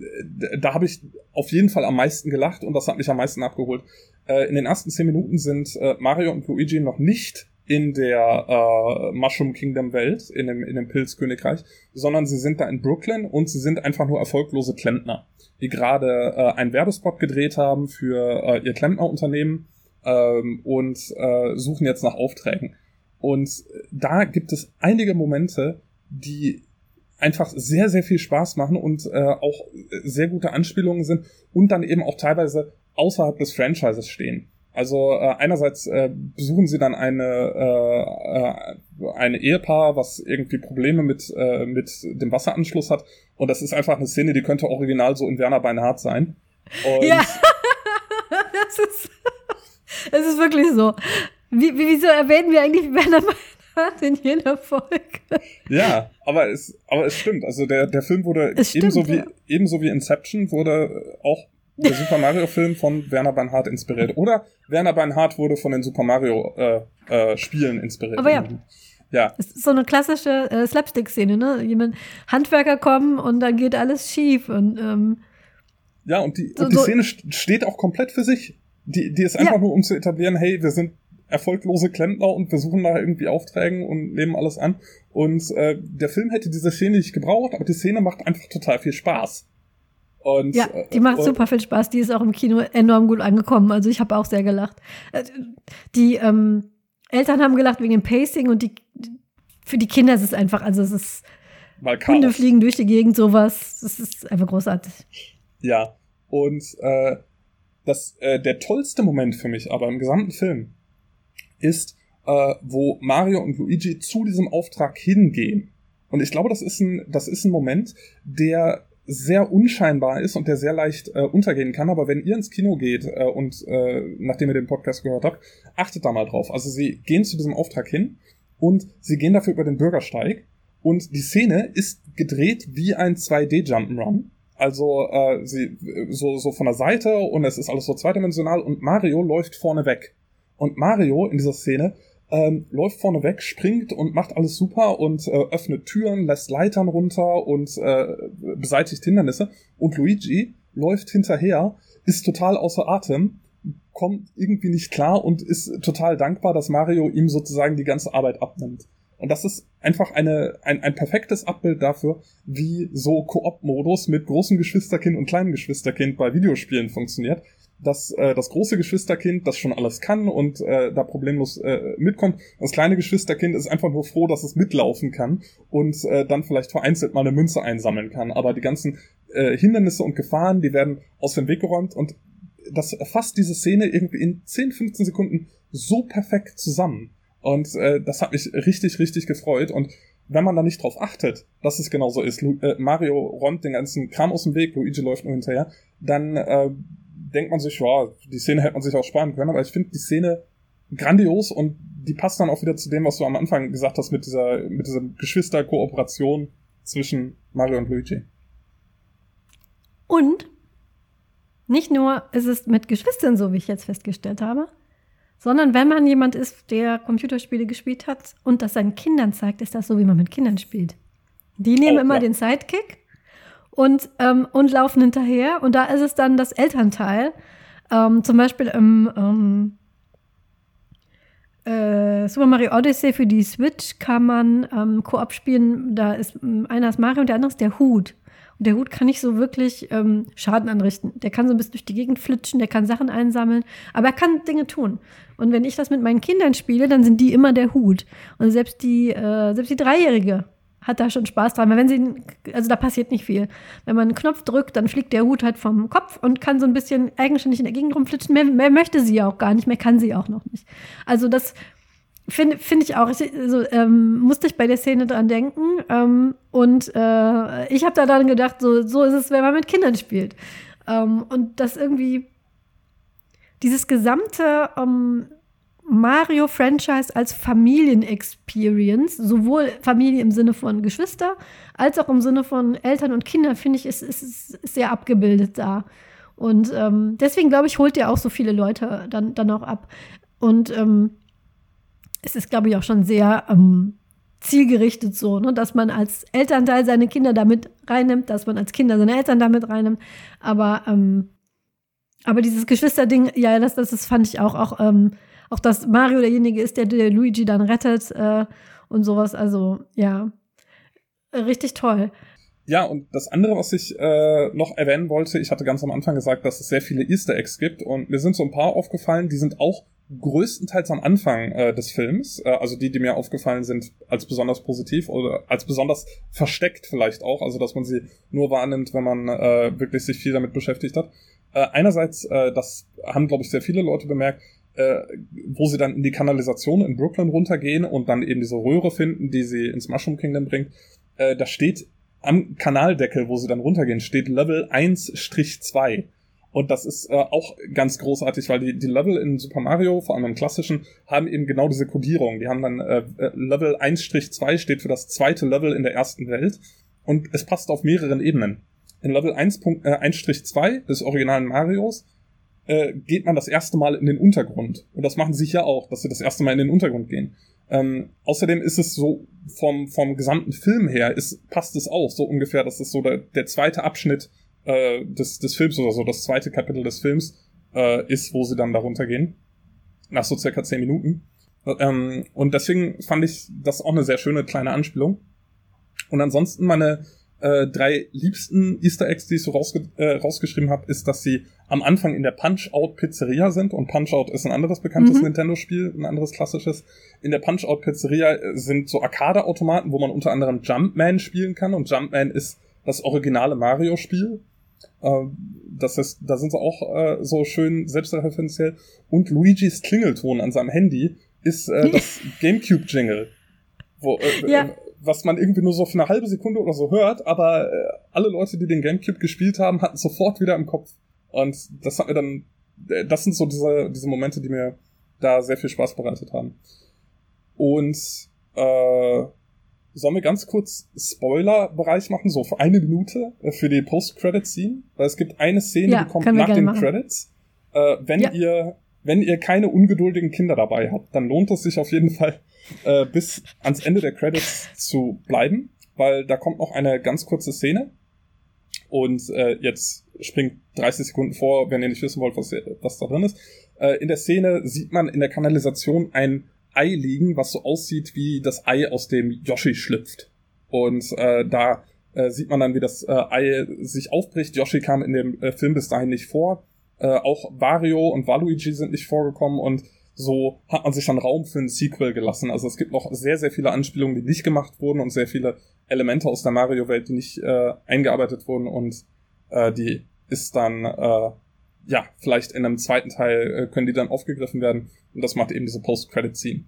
da habe ich auf jeden Fall am meisten gelacht und das hat mich am meisten abgeholt. Äh, in den ersten zehn Minuten sind äh, Mario und Luigi noch nicht in der äh, Mushroom Kingdom Welt, in dem, in dem Pilzkönigreich, sondern sie sind da in Brooklyn und sie sind einfach nur erfolglose Klempner, die gerade äh, einen Werbespot gedreht haben für äh, ihr Klempnerunternehmen ähm, und äh, suchen jetzt nach Aufträgen. Und da gibt es einige Momente, die einfach sehr, sehr viel Spaß machen und äh, auch sehr gute Anspielungen sind und dann eben auch teilweise außerhalb des Franchises stehen. Also äh, einerseits äh, besuchen sie dann eine äh, äh, eine Ehepaar, was irgendwie Probleme mit äh, mit dem Wasseranschluss hat und das ist einfach eine Szene, die könnte original so in Werner Beinhardt sein. Und ja, das ist es ist wirklich so. Wie, wieso erwähnen wir eigentlich Werner Beinhardt in jeder Folge? Ja, aber es, aber es stimmt. Also der, der Film wurde stimmt, ebenso, wie, ja. ebenso wie Inception wurde auch der Super Mario Film von Werner Beinhardt inspiriert. Oder Werner Beinhardt wurde von den Super Mario äh, äh, Spielen inspiriert. Aber ja. Ja. Es ist so eine klassische äh, Slapstick-Szene, ne? Jemand, Handwerker kommen und dann geht alles schief und ähm, Ja, und die, so, und die Szene so steht auch komplett für sich. Die, die ist einfach ja. nur, um zu etablieren, hey, wir sind erfolglose Klempner und wir suchen da irgendwie Aufträgen und nehmen alles an. Und äh, der Film hätte diese Szene nicht gebraucht, aber die Szene macht einfach total viel Spaß. Und, ja, die macht und, super viel Spaß. Die ist auch im Kino enorm gut angekommen. Also ich habe auch sehr gelacht. Äh, die ähm, Eltern haben gelacht wegen dem Pacing und die für die Kinder ist es einfach, also es ist Hunde fliegen durch die Gegend, sowas. Das ist einfach großartig. Ja, und äh, das, äh, der tollste Moment für mich aber im gesamten Film ist, äh, wo Mario und Luigi zu diesem Auftrag hingehen. Und ich glaube, das ist ein, das ist ein Moment, der sehr unscheinbar ist und der sehr leicht äh, untergehen kann. Aber wenn ihr ins Kino geht äh, und äh, nachdem ihr den Podcast gehört habt, achtet da mal drauf. Also sie gehen zu diesem Auftrag hin und sie gehen dafür über den Bürgersteig und die Szene ist gedreht wie ein 2D Jump'n'Run. Also äh, sie so so von der Seite und es ist alles so zweidimensional und Mario läuft vorne weg. Und Mario in dieser Szene ähm, läuft vorne weg, springt und macht alles super und äh, öffnet Türen, lässt Leitern runter und äh, beseitigt Hindernisse. Und Luigi läuft hinterher, ist total außer Atem, kommt irgendwie nicht klar und ist total dankbar, dass Mario ihm sozusagen die ganze Arbeit abnimmt. Und das ist einfach eine, ein, ein perfektes Abbild dafür, wie so Koop-Modus mit großem Geschwisterkind und kleinem Geschwisterkind bei Videospielen funktioniert dass äh, das große Geschwisterkind das schon alles kann und äh, da problemlos äh, mitkommt. Das kleine Geschwisterkind ist einfach nur froh, dass es mitlaufen kann und äh, dann vielleicht vereinzelt mal eine Münze einsammeln kann. Aber die ganzen äh, Hindernisse und Gefahren, die werden aus dem Weg geräumt und das fasst diese Szene irgendwie in 10, 15 Sekunden so perfekt zusammen. Und äh, das hat mich richtig, richtig gefreut. Und wenn man da nicht drauf achtet, dass es genauso ist, Lu äh, Mario räumt den ganzen Kram aus dem Weg, Luigi läuft nur hinterher, dann äh, denkt man sich, ja, die Szene hätte man sich auch sparen können, aber ich finde die Szene grandios und die passt dann auch wieder zu dem, was du am Anfang gesagt hast mit dieser, mit dieser Geschwisterkooperation zwischen Mario und Luigi. Und nicht nur ist es mit Geschwistern so, wie ich jetzt festgestellt habe, sondern wenn man jemand ist, der Computerspiele gespielt hat und das seinen Kindern zeigt, ist das so, wie man mit Kindern spielt. Die nehmen oh, immer ja. den Sidekick und, ähm, und laufen hinterher. Und da ist es dann das Elternteil. Ähm, zum Beispiel im ähm, äh, Super Mario Odyssey für die Switch kann man ähm, Koop spielen. Da ist ähm, einer ist Mario und der andere ist der Hut. Und der Hut kann nicht so wirklich ähm, Schaden anrichten. Der kann so ein bisschen durch die Gegend flitschen, der kann Sachen einsammeln, aber er kann Dinge tun. Und wenn ich das mit meinen Kindern spiele, dann sind die immer der Hut. Und selbst die, äh, selbst die Dreijährige hat da schon Spaß dran. Weil wenn sie, also da passiert nicht viel. Wenn man einen Knopf drückt, dann fliegt der Hut halt vom Kopf und kann so ein bisschen eigenständig in der Gegend rumflitschen. Mehr, mehr möchte sie auch gar nicht, mehr kann sie auch noch nicht. Also das finde find ich auch. Ich, also, ähm, musste ich bei der Szene dran denken. Ähm, und äh, ich habe da dann gedacht, so, so ist es, wenn man mit Kindern spielt. Ähm, und das irgendwie, dieses gesamte ähm, Mario-Franchise als Familienexperience, sowohl Familie im Sinne von Geschwister, als auch im Sinne von Eltern und Kinder, finde ich, ist, ist, ist sehr abgebildet da. Und ähm, deswegen, glaube ich, holt er auch so viele Leute dann, dann auch ab. Und ähm, es ist, glaube ich, auch schon sehr ähm, zielgerichtet so, ne? dass man als Elternteil seine Kinder damit reinnimmt, dass man als Kinder seine Eltern damit reinnimmt. Aber, ähm, aber dieses Geschwisterding, ja, das, das, das fand ich auch, auch, ähm, auch dass Mario derjenige ist, der, der Luigi dann rettet äh, und sowas. Also, ja, richtig toll. Ja, und das andere, was ich äh, noch erwähnen wollte, ich hatte ganz am Anfang gesagt, dass es sehr viele Easter Eggs gibt und mir sind so ein paar aufgefallen, die sind auch größtenteils am Anfang äh, des Films, äh, also die, die mir aufgefallen sind als besonders positiv oder als besonders versteckt vielleicht auch, also dass man sie nur wahrnimmt, wenn man äh, wirklich sich viel damit beschäftigt hat. Äh, einerseits, äh, das haben, glaube ich, sehr viele Leute bemerkt, äh, wo sie dann in die Kanalisation in Brooklyn runtergehen und dann eben diese Röhre finden, die sie ins Mushroom Kingdom bringt. Äh, da steht am Kanaldeckel, wo sie dann runtergehen, steht Level 1-2. Und das ist äh, auch ganz großartig, weil die, die Level in Super Mario, vor allem im klassischen, haben eben genau diese Codierung. Die haben dann äh, äh Level 1-2 steht für das zweite Level in der ersten Welt und es passt auf mehreren Ebenen. In Level 1.1-2 äh, des originalen Marios äh, geht man das erste Mal in den Untergrund. Und das machen sie hier auch, dass sie das erste Mal in den Untergrund gehen. Ähm, außerdem ist es so vom, vom gesamten Film her, ist, passt es auch so ungefähr, dass es so der, der zweite Abschnitt äh, des, des Films oder so, das zweite Kapitel des Films äh, ist, wo sie dann darunter gehen. Nach so circa zehn Minuten. Ähm, und deswegen fand ich das auch eine sehr schöne kleine Anspielung. Und ansonsten meine äh, drei liebsten Easter Eggs, die ich so rausge äh, rausgeschrieben habe, ist, dass sie am Anfang in der Punch-Out Pizzeria sind und Punch-Out ist ein anderes bekanntes mhm. Nintendo-Spiel, ein anderes klassisches. In der Punch-Out Pizzeria äh, sind so Arcade-Automaten, wo man unter anderem Jumpman spielen kann und Jumpman ist das originale Mario-Spiel. Äh, das ist, da sind sie auch äh, so schön selbstreferenziell. Und Luigis Klingelton an seinem Handy ist äh, das GameCube-Jingle. Wo, äh, ja. Was man irgendwie nur so für eine halbe Sekunde oder so hört, aber äh, alle Leute, die den GameCube gespielt haben, hatten sofort wieder im Kopf. Und das hat mir dann, äh, das sind so diese, diese Momente, die mir da sehr viel Spaß bereitet haben. Und äh, Sollen wir ganz kurz Spoiler-Bereich machen, so für eine Minute äh, für die Post-Credit-Scene? Weil es gibt eine Szene, ja, die kommt nach den machen. Credits. Äh, wenn ja. ihr wenn ihr keine ungeduldigen Kinder dabei habt, dann lohnt es sich auf jeden Fall äh, bis ans Ende der Credits zu bleiben, weil da kommt noch eine ganz kurze Szene. Und äh, jetzt springt 30 Sekunden vor, wenn ihr nicht wissen wollt, was, was da drin ist. Äh, in der Szene sieht man in der Kanalisation ein Ei liegen, was so aussieht wie das Ei, aus dem Yoshi schlüpft. Und äh, da äh, sieht man dann, wie das äh, Ei sich aufbricht. Yoshi kam in dem äh, Film bis dahin nicht vor. Äh, auch Wario und Waluigi sind nicht vorgekommen und so hat man sich dann Raum für ein Sequel gelassen. Also es gibt noch sehr, sehr viele Anspielungen, die nicht gemacht wurden und sehr viele Elemente aus der Mario-Welt, die nicht äh, eingearbeitet wurden und äh, die ist dann äh, ja, vielleicht in einem zweiten Teil äh, können die dann aufgegriffen werden. Und das macht eben diese Post-Credit-Scene.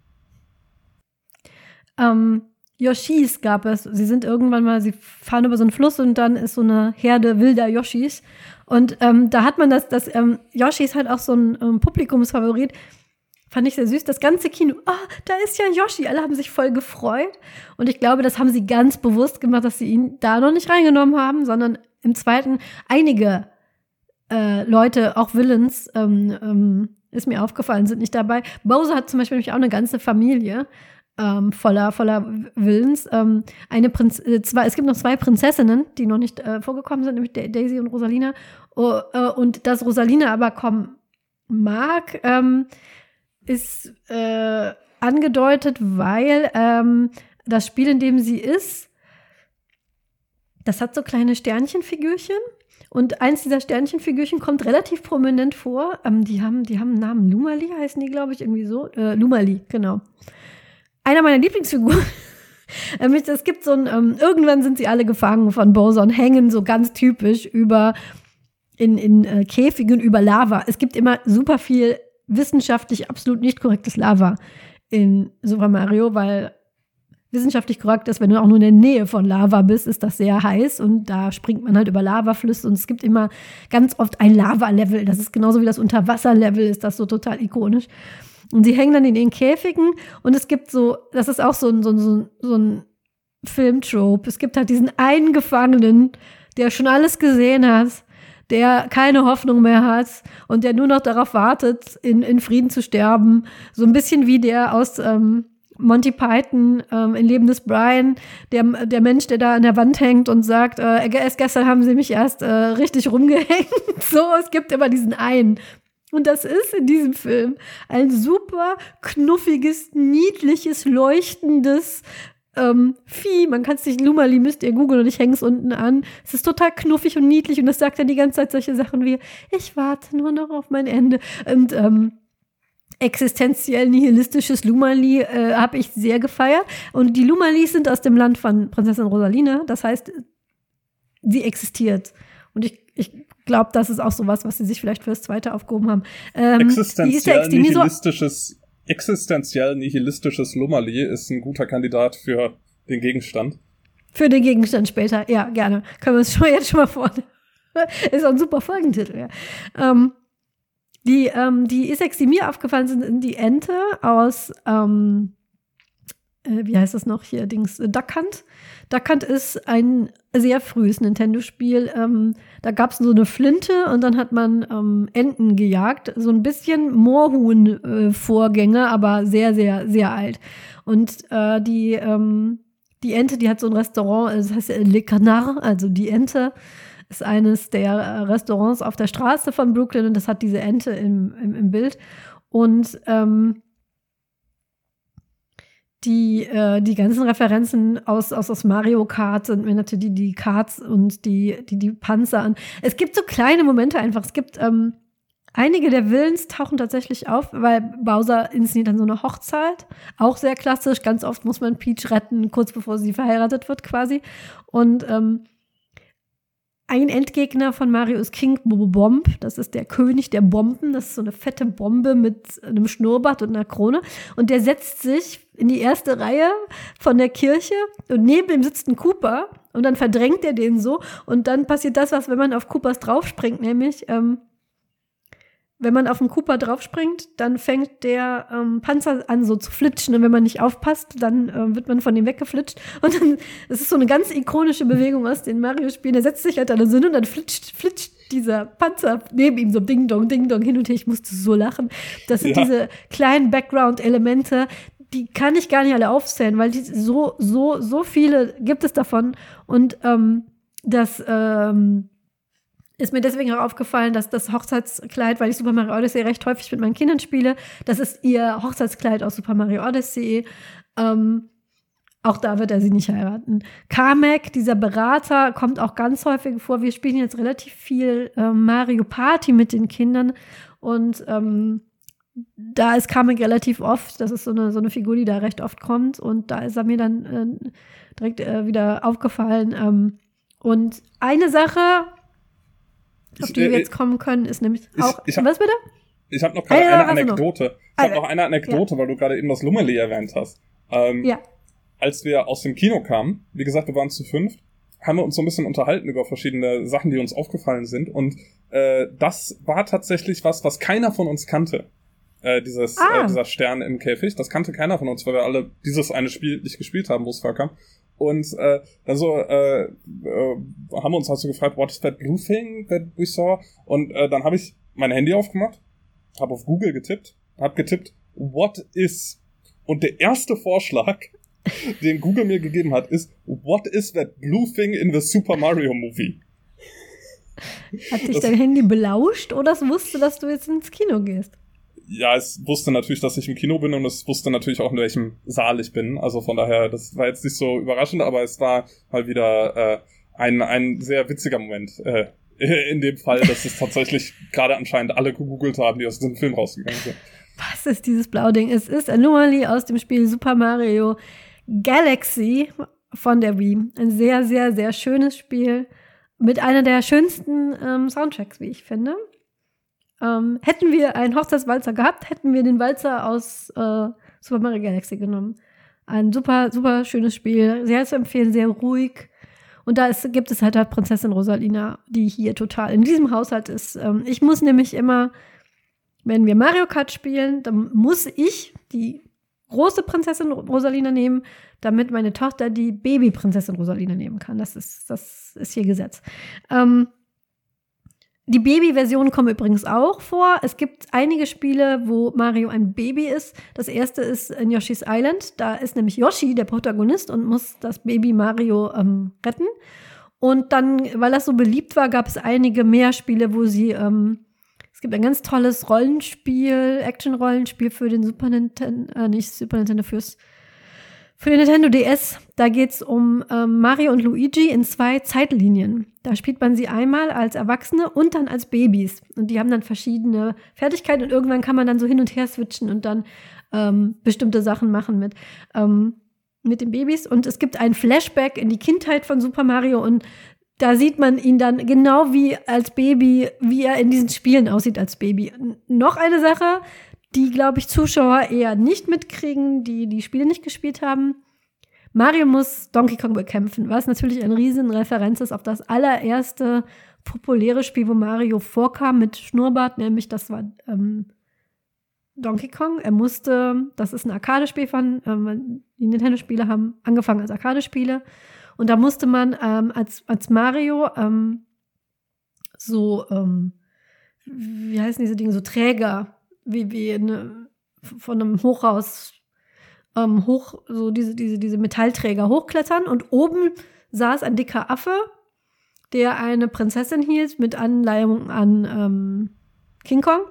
Ähm, Yoshis gab es. Sie sind irgendwann mal, sie fahren über so einen Fluss und dann ist so eine Herde wilder Yoshis. Und ähm, da hat man das, das ähm, Yoshi ist halt auch so ein ähm, Publikumsfavorit. Fand ich sehr süß. Das ganze Kino, ah, oh, da ist ja Yoshi. Alle haben sich voll gefreut. Und ich glaube, das haben sie ganz bewusst gemacht, dass sie ihn da noch nicht reingenommen haben, sondern im zweiten einige äh, Leute, auch Villains, ähm, ähm, ist mir aufgefallen, sind nicht dabei. Bowser hat zum Beispiel auch eine ganze Familie ähm, voller, voller Villains. Ähm, eine Prinz äh, zwei, es gibt noch zwei Prinzessinnen, die noch nicht äh, vorgekommen sind, nämlich Daisy und Rosalina. Oh, äh, und dass Rosalina aber kommen mag, ähm, ist äh, angedeutet, weil ähm, das Spiel, in dem sie ist, das hat so kleine Sternchenfigürchen und eins dieser Sternchenfigürchen kommt relativ prominent vor. Ähm, die, haben, die haben einen Namen. Lumali heißen die, glaube ich, irgendwie so. Äh, Lumali, genau. Einer meiner Lieblingsfiguren Ähm, es gibt so ein, ähm, irgendwann sind sie alle gefangen von und hängen so ganz typisch über in, in äh, Käfigen über Lava. Es gibt immer super viel wissenschaftlich absolut nicht korrektes Lava in Super Mario, weil wissenschaftlich korrekt ist, wenn du auch nur in der Nähe von Lava bist, ist das sehr heiß und da springt man halt über Lavaflüsse und es gibt immer ganz oft ein Lava-Level. Das ist genauso wie das Unterwasser-Level, ist das so total ikonisch. Und sie hängen dann in den Käfigen und es gibt so, das ist auch so ein, so ein, so ein Filmtrope. Es gibt halt diesen einen Gefangenen, der schon alles gesehen hat, der keine Hoffnung mehr hat und der nur noch darauf wartet, in, in Frieden zu sterben. So ein bisschen wie der aus ähm, Monty Python ähm, in Leben des Brian, der, der Mensch, der da an der Wand hängt und sagt, äh, erst gestern haben sie mich erst äh, richtig rumgehängt. so, es gibt immer diesen einen. Und das ist in diesem Film ein super knuffiges, niedliches, leuchtendes ähm, Vieh. Man kann es nicht, Lumali müsst ihr googeln und ich hänge es unten an. Es ist total knuffig und niedlich und das sagt dann die ganze Zeit solche Sachen wie, ich warte nur noch auf mein Ende. Und ähm, existenziell nihilistisches Lumali äh, habe ich sehr gefeiert. Und die Lumalis sind aus dem Land von Prinzessin Rosaline. Das heißt, sie existiert. Und ich, ich glaube, das ist auch sowas, was sie sich vielleicht fürs Zweite aufgehoben haben. Ähm, existenziell nihilistisches, existenziell nihilistisches Lumali ist ein guter Kandidat für den Gegenstand. Für den Gegenstand später, ja, gerne. Können wir uns schon jetzt schon mal vornehmen. ist auch ein super Folgentitel, ja. Ähm, die, ähm, die Iseks, die mir aufgefallen sind, sind die Ente aus, ähm, äh, wie heißt das noch hier, Dings, äh, Duck Hunt. Duck Hunt ist ein sehr frühes Nintendo-Spiel. Ähm, da gab es so eine Flinte und dann hat man ähm, Enten gejagt. So ein bisschen Moorhuhn-Vorgänger, äh, aber sehr, sehr, sehr alt. Und äh, die, ähm, die Ente, die hat so ein Restaurant, das heißt Le Canard, also die Ente ist eines der äh, Restaurants auf der Straße von Brooklyn und das hat diese Ente im, im, im Bild. Und ähm, die, äh, die ganzen Referenzen aus, aus, aus Mario Kart sind mir natürlich die, die Karts und die, die, die Panzer an. Es gibt so kleine Momente einfach. Es gibt ähm, einige der Willens tauchen tatsächlich auf, weil Bowser inszeniert dann so eine Hochzeit. Auch sehr klassisch. Ganz oft muss man Peach retten, kurz bevor sie verheiratet wird quasi. Und ähm, ein Endgegner von Mario ist King Bomb. Das ist der König der Bomben. Das ist so eine fette Bombe mit einem Schnurrbart und einer Krone. Und der setzt sich in die erste Reihe von der Kirche und neben ihm sitzt ein Cooper. Und dann verdrängt er den so. Und dann passiert das, was wenn man auf Coopers draufspringt, nämlich ähm, wenn man auf den Cooper draufspringt, dann fängt der ähm, Panzer an so zu flitschen und wenn man nicht aufpasst, dann äh, wird man von ihm weggeflitscht und dann, das ist so eine ganz ikonische Bewegung aus den Mario-Spielen, der setzt sich halt an der Sinne und dann flitscht, flitscht dieser Panzer neben ihm so Ding Dong, Ding Dong hin und her. Ich musste so lachen. Das sind ja. diese kleinen Background-Elemente, die kann ich gar nicht alle aufzählen, weil die so, so, so viele gibt es davon und ähm, das ähm, ist mir deswegen auch aufgefallen, dass das Hochzeitskleid, weil ich Super Mario Odyssey recht häufig mit meinen Kindern spiele, das ist ihr Hochzeitskleid aus Super Mario Odyssey. Ähm, auch da wird er sie nicht heiraten. Kamek, dieser Berater, kommt auch ganz häufig vor. Wir spielen jetzt relativ viel äh, Mario Party mit den Kindern und ähm, da ist Kamek relativ oft. Das ist so eine, so eine Figur, die da recht oft kommt und da ist er mir dann äh, direkt äh, wieder aufgefallen. Ähm, und eine Sache, auf die wir äh, jetzt kommen können, ist nämlich auch. Ich, ich hab, was bitte? Ich habe noch gerade ah, eine Anekdote. Noch. Ich habe noch eine Anekdote, ja. weil du gerade eben das Lummeli erwähnt hast. Ähm, ja. Als wir aus dem Kino kamen, wie gesagt, wir waren zu fünf, haben wir uns so ein bisschen unterhalten über verschiedene Sachen, die uns aufgefallen sind. Und äh, das war tatsächlich was, was keiner von uns kannte. Äh, dieses, ah. äh, dieser Stern im Käfig. Das kannte keiner von uns, weil wir alle dieses eine Spiel nicht gespielt haben, wo es vorkam. Und äh, dann so äh, äh, haben wir uns halt so gefragt, what is that blue thing that we saw? Und äh, dann habe ich mein Handy aufgemacht, habe auf Google getippt, habe getippt, what is? Und der erste Vorschlag, den Google mir gegeben hat, ist, what is that blue thing in the Super Mario Movie? Hat dich das, dein Handy belauscht oder es wusste, dass du jetzt ins Kino gehst? Ja, es wusste natürlich, dass ich im Kino bin und es wusste natürlich auch, in welchem Saal ich bin. Also von daher, das war jetzt nicht so überraschend, aber es war mal wieder äh, ein, ein sehr witziger Moment. Äh, in dem Fall, dass es tatsächlich gerade anscheinend alle gegoogelt haben, die aus diesem Film rausgegangen sind. Was ist dieses Blauding? Es ist Anomaly aus dem Spiel Super Mario Galaxy von der Wii. Ein sehr, sehr, sehr schönes Spiel mit einer der schönsten ähm, Soundtracks, wie ich finde. Ähm, hätten wir einen Hochzeitswalzer gehabt, hätten wir den Walzer aus äh, Super Mario Galaxy genommen. Ein super, super schönes Spiel, sehr zu empfehlen, sehr ruhig. Und da ist, gibt es halt, halt Prinzessin Rosalina, die hier total in diesem Haushalt ist. Ähm, ich muss nämlich immer, wenn wir Mario Kart spielen, dann muss ich die große Prinzessin Rosalina nehmen, damit meine Tochter die Baby-Prinzessin Rosalina nehmen kann. Das ist, das ist hier Gesetz. Ähm, die Baby-Versionen kommen übrigens auch vor. Es gibt einige Spiele, wo Mario ein Baby ist. Das erste ist in Yoshi's Island. Da ist nämlich Yoshi der Protagonist und muss das Baby Mario ähm, retten. Und dann, weil das so beliebt war, gab es einige mehr Spiele, wo sie ähm, es gibt ein ganz tolles Rollenspiel, Action-Rollenspiel für den Super Nintendo, äh, nicht Super Nintendo, fürs für den Nintendo DS, da geht es um ähm, Mario und Luigi in zwei Zeitlinien. Da spielt man sie einmal als Erwachsene und dann als Babys. Und die haben dann verschiedene Fertigkeiten und irgendwann kann man dann so hin und her switchen und dann ähm, bestimmte Sachen machen mit, ähm, mit den Babys. Und es gibt ein Flashback in die Kindheit von Super Mario und da sieht man ihn dann genau wie als Baby, wie er in diesen Spielen aussieht als Baby. Noch eine Sache, die, glaube ich, Zuschauer eher nicht mitkriegen, die die Spiele nicht gespielt haben. Mario muss Donkey Kong bekämpfen, was natürlich eine riesen Referenz ist auf das allererste populäre Spiel, wo Mario vorkam mit Schnurrbart, nämlich das war ähm, Donkey Kong. Er musste, das ist ein Arcade-Spiel von, ähm, die Nintendo-Spiele haben angefangen als Arcade-Spiele. Und da musste man ähm, als, als Mario ähm, so, ähm, wie heißen diese Dinge, so Träger wie, wie eine, von einem Hochhaus ähm, hoch, so diese, diese, diese Metallträger hochklettern und oben saß ein dicker Affe, der eine Prinzessin hielt mit Anleihung an ähm, King Kong.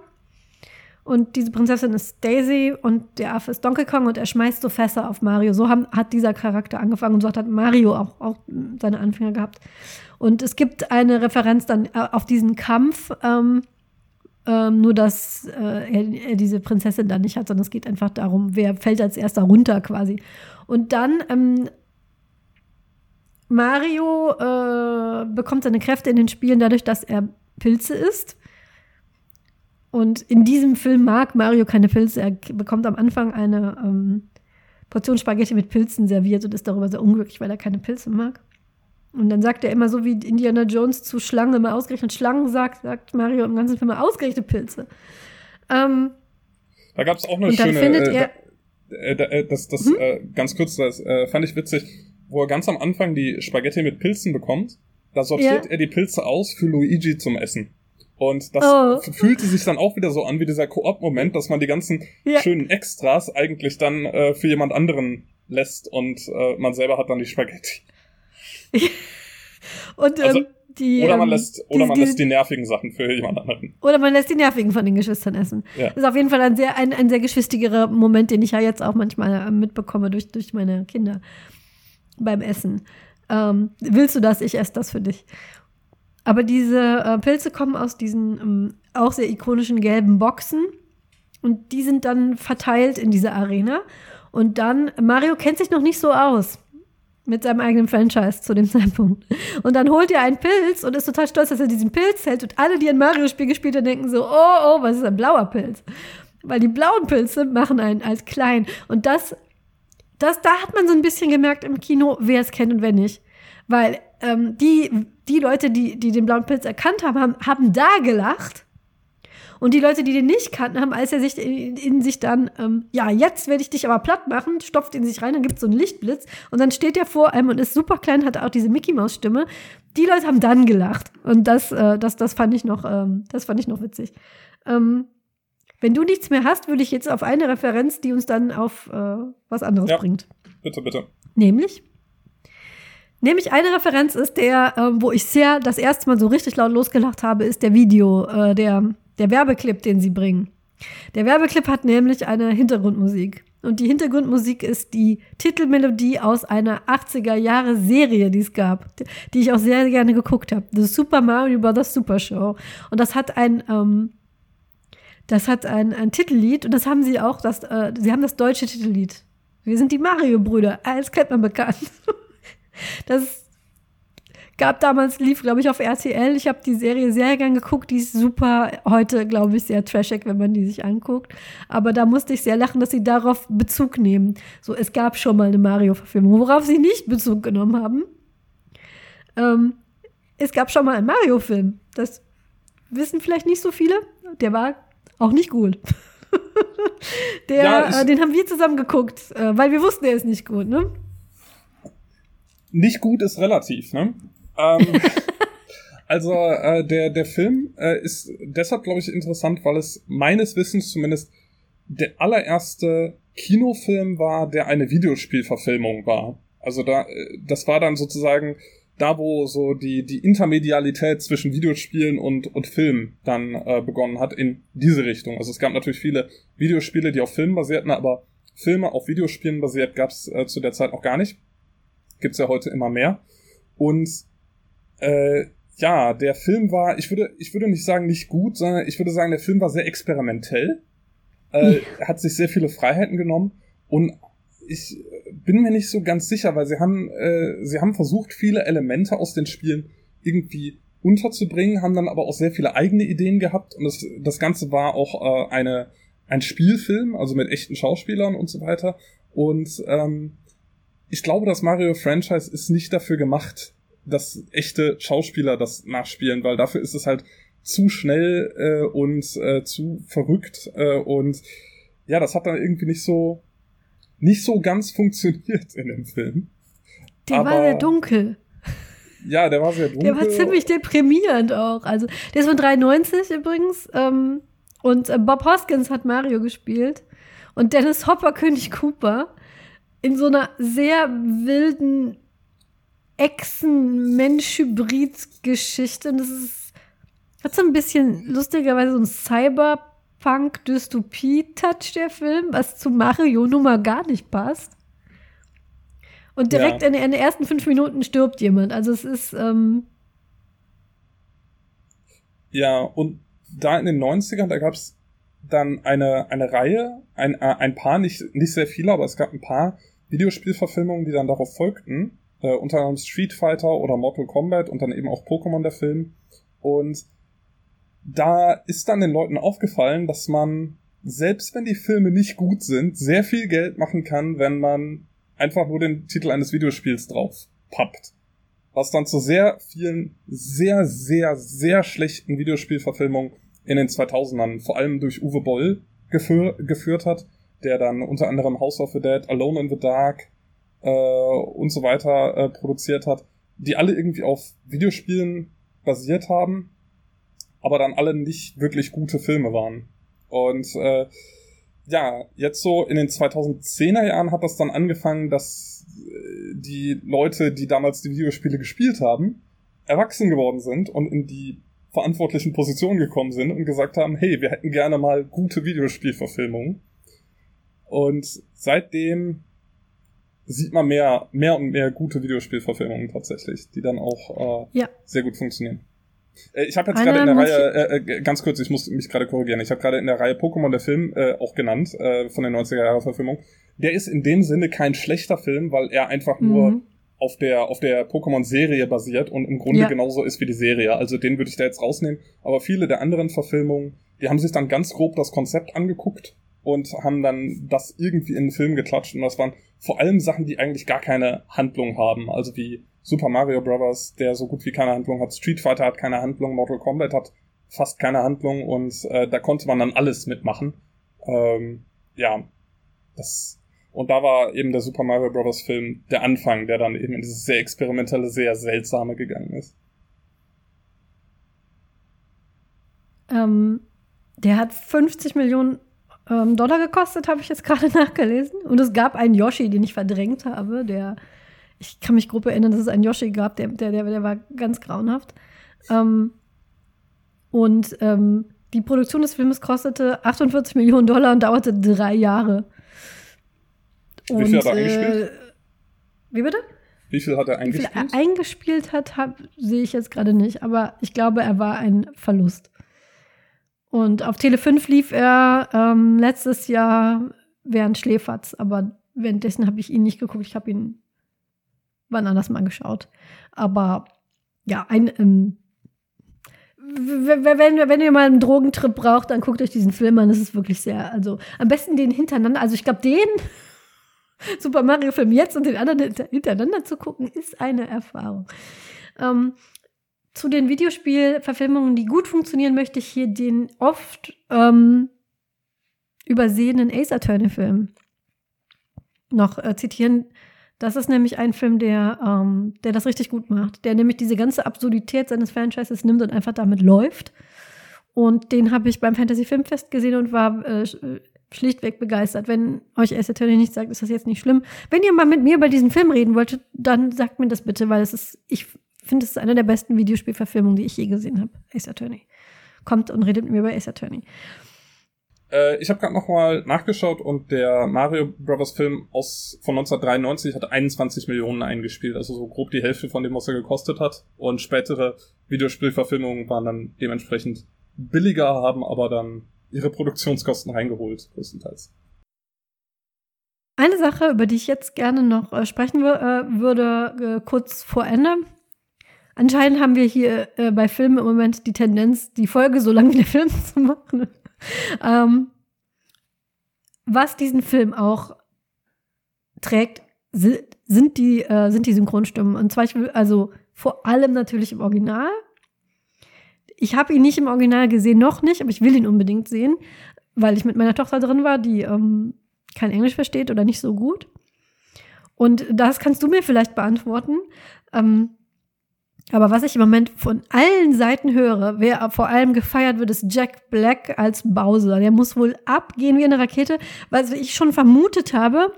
Und diese Prinzessin ist Daisy und der Affe ist Donkey Kong und er schmeißt so Fässer auf Mario. So haben, hat dieser Charakter angefangen und so hat Mario auch, auch seine Anfänger gehabt. Und es gibt eine Referenz dann äh, auf diesen Kampf, ähm, ähm, nur, dass äh, er, er, diese Prinzessin da nicht hat, sondern es geht einfach darum, wer fällt als erster runter quasi. Und dann ähm, Mario äh, bekommt seine Kräfte in den Spielen dadurch, dass er Pilze isst. Und in diesem Film mag Mario keine Pilze. Er bekommt am Anfang eine ähm, Portion Spaghetti mit Pilzen serviert und ist darüber sehr unglücklich, weil er keine Pilze mag. Und dann sagt er immer so wie Indiana Jones zu Schlangen immer ausgerechnet Schlangen sagt, sagt Mario im ganzen Film immer ausgerechnet Pilze. Ähm, da gab es auch eine schöne, äh, äh, äh, das, das hm? äh, ganz kurz, das äh, fand ich witzig, wo er ganz am Anfang die Spaghetti mit Pilzen bekommt, da sortiert ja. er die Pilze aus für Luigi zum Essen. Und das oh. fühlte sich dann auch wieder so an wie dieser Koop-Moment, dass man die ganzen ja. schönen Extras eigentlich dann äh, für jemand anderen lässt und man selber hat dann die Spaghetti. und ähm, also, die, oder man ähm, lässt, oder die, man lässt die nervigen Sachen für jemand anderen. Oder man lässt die nervigen von den Geschwistern essen. Ja. Das ist auf jeden Fall ein sehr, ein, ein sehr geschwistigerer Moment, den ich ja jetzt auch manchmal äh, mitbekomme durch, durch meine Kinder beim Essen. Ähm, willst du das? Ich esse das für dich. Aber diese äh, Pilze kommen aus diesen ähm, auch sehr ikonischen gelben Boxen und die sind dann verteilt in dieser Arena. Und dann, Mario kennt sich noch nicht so aus mit seinem eigenen Franchise zu dem Zeitpunkt. Und dann holt er einen Pilz und ist total stolz, dass er diesen Pilz hält. Und alle, die ein Mario-Spiel gespielt haben, denken so, oh, oh, was ist ein blauer Pilz? Weil die blauen Pilze machen einen als klein. Und das, das, da hat man so ein bisschen gemerkt im Kino, wer es kennt und wer nicht. Weil ähm, die, die Leute, die, die den blauen Pilz erkannt haben, haben, haben da gelacht und die Leute, die den nicht kannten, haben, als er sich in, in sich dann, ähm, ja, jetzt werde ich dich aber platt machen, stopft ihn sich rein, dann gibt es so einen Lichtblitz und dann steht er vor einem und ist super klein, hat auch diese Mickey-Maus-Stimme. Die Leute haben dann gelacht. Und das, äh, das, das fand ich noch, ähm, das fand ich noch witzig. Ähm, wenn du nichts mehr hast, würde ich jetzt auf eine Referenz, die uns dann auf äh, was anderes ja, bringt. Bitte, bitte. Nämlich? Nämlich eine Referenz ist der, äh, wo ich sehr das erste Mal so richtig laut losgelacht habe, ist der Video, äh, der der Werbeclip, den sie bringen. Der Werbeclip hat nämlich eine Hintergrundmusik. Und die Hintergrundmusik ist die Titelmelodie aus einer 80er Jahre Serie, die es gab, die ich auch sehr gerne geguckt habe. The Super Mario Bros. Super Show. Und das hat ein, ähm, das hat ein, ein Titellied und das haben sie auch, das, äh, sie haben das deutsche Titellied Wir sind die Mario-Brüder. Alles kennt man bekannt. Das gab damals, lief, glaube ich, auf RTL. Ich habe die Serie sehr gern geguckt. Die ist super. Heute, glaube ich, sehr trashig, wenn man die sich anguckt. Aber da musste ich sehr lachen, dass sie darauf Bezug nehmen. So, es gab schon mal eine Mario-Verfilmung. Worauf sie nicht Bezug genommen haben, ähm, es gab schon mal einen Mario-Film. Das wissen vielleicht nicht so viele. Der war auch nicht gut. Der, ja, äh, den haben wir zusammen geguckt, äh, weil wir wussten, er ist nicht gut, ne? Nicht gut ist relativ, ne? Ähm, also äh, der, der Film äh, ist deshalb, glaube ich, interessant, weil es meines Wissens zumindest der allererste Kinofilm war, der eine Videospielverfilmung war. Also da, äh, das war dann sozusagen da, wo so die, die Intermedialität zwischen Videospielen und, und Film dann äh, begonnen hat, in diese Richtung. Also es gab natürlich viele Videospiele, die auf Filmen basierten, aber Filme auf Videospielen basiert gab es äh, zu der Zeit noch gar nicht. Gibt's ja heute immer mehr. Und äh, ja, der Film war, ich würde, ich würde nicht sagen nicht gut, sondern ich würde sagen, der Film war sehr experimentell. Äh, hat sich sehr viele Freiheiten genommen und ich bin mir nicht so ganz sicher, weil sie haben, äh, sie haben versucht, viele Elemente aus den Spielen irgendwie unterzubringen, haben dann aber auch sehr viele eigene Ideen gehabt und das, das Ganze war auch äh, eine, ein Spielfilm, also mit echten Schauspielern und so weiter. Und ähm, ich glaube, das Mario-Franchise ist nicht dafür gemacht, dass echte Schauspieler das nachspielen, weil dafür ist es halt zu schnell äh, und äh, zu verrückt äh, und ja, das hat dann irgendwie nicht so nicht so ganz funktioniert in dem Film. Der Aber, war sehr dunkel. Ja, der war sehr dunkel. Der war ziemlich deprimierend auch. Also, der ist von 93 übrigens. Ähm, und äh, Bob Hoskins hat Mario gespielt. Und Dennis Hopper König Cooper in so einer sehr wilden Echsen-Mensch-Hybrid-Geschichte. Und das ist, hat so ein bisschen lustigerweise so ein Cyber- Punk-Dystopie-Touch der Film, was zu Mario nun mal gar nicht passt. Und direkt ja. in, in, den ersten fünf Minuten stirbt jemand. Also es ist. Ähm ja, und da in den 90ern, da gab es dann eine, eine Reihe, ein, äh, ein paar, nicht, nicht sehr viele, aber es gab ein paar Videospielverfilmungen, die dann darauf folgten. Äh, unter anderem Street Fighter oder Mortal Kombat und dann eben auch Pokémon der Film. Und da ist dann den Leuten aufgefallen, dass man, selbst wenn die Filme nicht gut sind, sehr viel Geld machen kann, wenn man einfach nur den Titel eines Videospiels drauf pappt. Was dann zu sehr vielen, sehr, sehr, sehr schlechten Videospielverfilmungen in den 2000ern, vor allem durch Uwe Boll, gefür geführt hat, der dann unter anderem House of the Dead, Alone in the Dark äh, und so weiter äh, produziert hat, die alle irgendwie auf Videospielen basiert haben aber dann alle nicht wirklich gute Filme waren. Und äh, ja, jetzt so in den 2010er Jahren hat das dann angefangen, dass äh, die Leute, die damals die Videospiele gespielt haben, erwachsen geworden sind und in die verantwortlichen Positionen gekommen sind und gesagt haben, hey, wir hätten gerne mal gute Videospielverfilmungen. Und seitdem sieht man mehr, mehr und mehr gute Videospielverfilmungen tatsächlich, die dann auch äh, ja. sehr gut funktionieren. Äh, ich habe jetzt gerade in der Reihe, äh, äh, ganz kurz, ich muss mich gerade korrigieren, ich habe gerade in der Reihe Pokémon der Film äh, auch genannt, äh, von der 90er Jahre Verfilmung. Der ist in dem Sinne kein schlechter Film, weil er einfach mhm. nur auf der, auf der Pokémon-Serie basiert und im Grunde ja. genauso ist wie die Serie. Also den würde ich da jetzt rausnehmen. Aber viele der anderen Verfilmungen, die haben sich dann ganz grob das Konzept angeguckt und haben dann das irgendwie in den Film geklatscht. Und das waren vor allem Sachen, die eigentlich gar keine Handlung haben. Also wie Super Mario Bros., der so gut wie keine Handlung hat. Street Fighter hat keine Handlung, Mortal Kombat hat fast keine Handlung und äh, da konnte man dann alles mitmachen. Ähm, ja, das und da war eben der Super Mario Bros. Film der Anfang, der dann eben in dieses sehr experimentelle, sehr seltsame gegangen ist. Ähm, der hat 50 Millionen ähm, Dollar gekostet, habe ich jetzt gerade nachgelesen. Und es gab einen Yoshi, den ich verdrängt habe, der ich kann mich grob erinnern, dass es einen Yoshi gab, der, der, der, der war ganz grauenhaft. Ähm, und ähm, die Produktion des Films kostete 48 Millionen Dollar und dauerte drei Jahre. Und, wie viel hat er eingespielt? Äh, wie bitte? Wie viel hat er eingespielt? Wie viel er eingespielt hat, sehe ich jetzt gerade nicht, aber ich glaube, er war ein Verlust. Und auf Tele 5 lief er ähm, letztes Jahr während Schläferz, aber währenddessen habe ich ihn nicht geguckt. Ich habe ihn wann anders mal geschaut. Aber ja, ein ähm, wenn, wenn ihr mal einen Drogentrip braucht, dann guckt euch diesen Film an. Das ist wirklich sehr, also am besten den hintereinander. Also ich glaube, den Super Mario-Film jetzt und den anderen hintereinander zu gucken, ist eine Erfahrung. Ähm, zu den Videospielverfilmungen, die gut funktionieren, möchte ich hier den oft ähm, übersehenen Ace Attorney-Film noch äh, zitieren. Das ist nämlich ein Film, der, ähm, der das richtig gut macht, der nämlich diese ganze Absurdität seines Franchises nimmt und einfach damit läuft. Und den habe ich beim Fantasy Filmfest gesehen und war äh, schlichtweg begeistert. Wenn euch Ace Attorney nicht sagt, ist das jetzt nicht schlimm. Wenn ihr mal mit mir über diesen Film reden wolltet, dann sagt mir das bitte, weil es ist, ich finde, es ist eine der besten Videospielverfilmungen, die ich je gesehen habe. Ace Attorney. Kommt und redet mit mir über Ace Attorney. Äh, ich habe gerade noch mal nachgeschaut und der Mario Brothers Film aus von 1993 hat 21 Millionen eingespielt, also so grob die Hälfte von dem, was er gekostet hat. Und spätere Videospielverfilmungen waren dann dementsprechend billiger, haben aber dann ihre Produktionskosten reingeholt, größtenteils. Eine Sache, über die ich jetzt gerne noch äh, sprechen äh, würde, äh, kurz vor Ende. Anscheinend haben wir hier äh, bei Filmen im Moment die Tendenz, die Folge so lange wie der Film zu machen. ähm, was diesen Film auch trägt, sind die, äh, sind die Synchronstimmen. Und zwar, ich will, also vor allem natürlich im Original. Ich habe ihn nicht im Original gesehen, noch nicht, aber ich will ihn unbedingt sehen, weil ich mit meiner Tochter drin war, die ähm, kein Englisch versteht oder nicht so gut. Und das kannst du mir vielleicht beantworten. Ähm, aber was ich im Moment von allen Seiten höre, wer vor allem gefeiert wird, ist Jack Black als Bowser. Der muss wohl abgehen wie eine Rakete, was ich schon vermutet habe,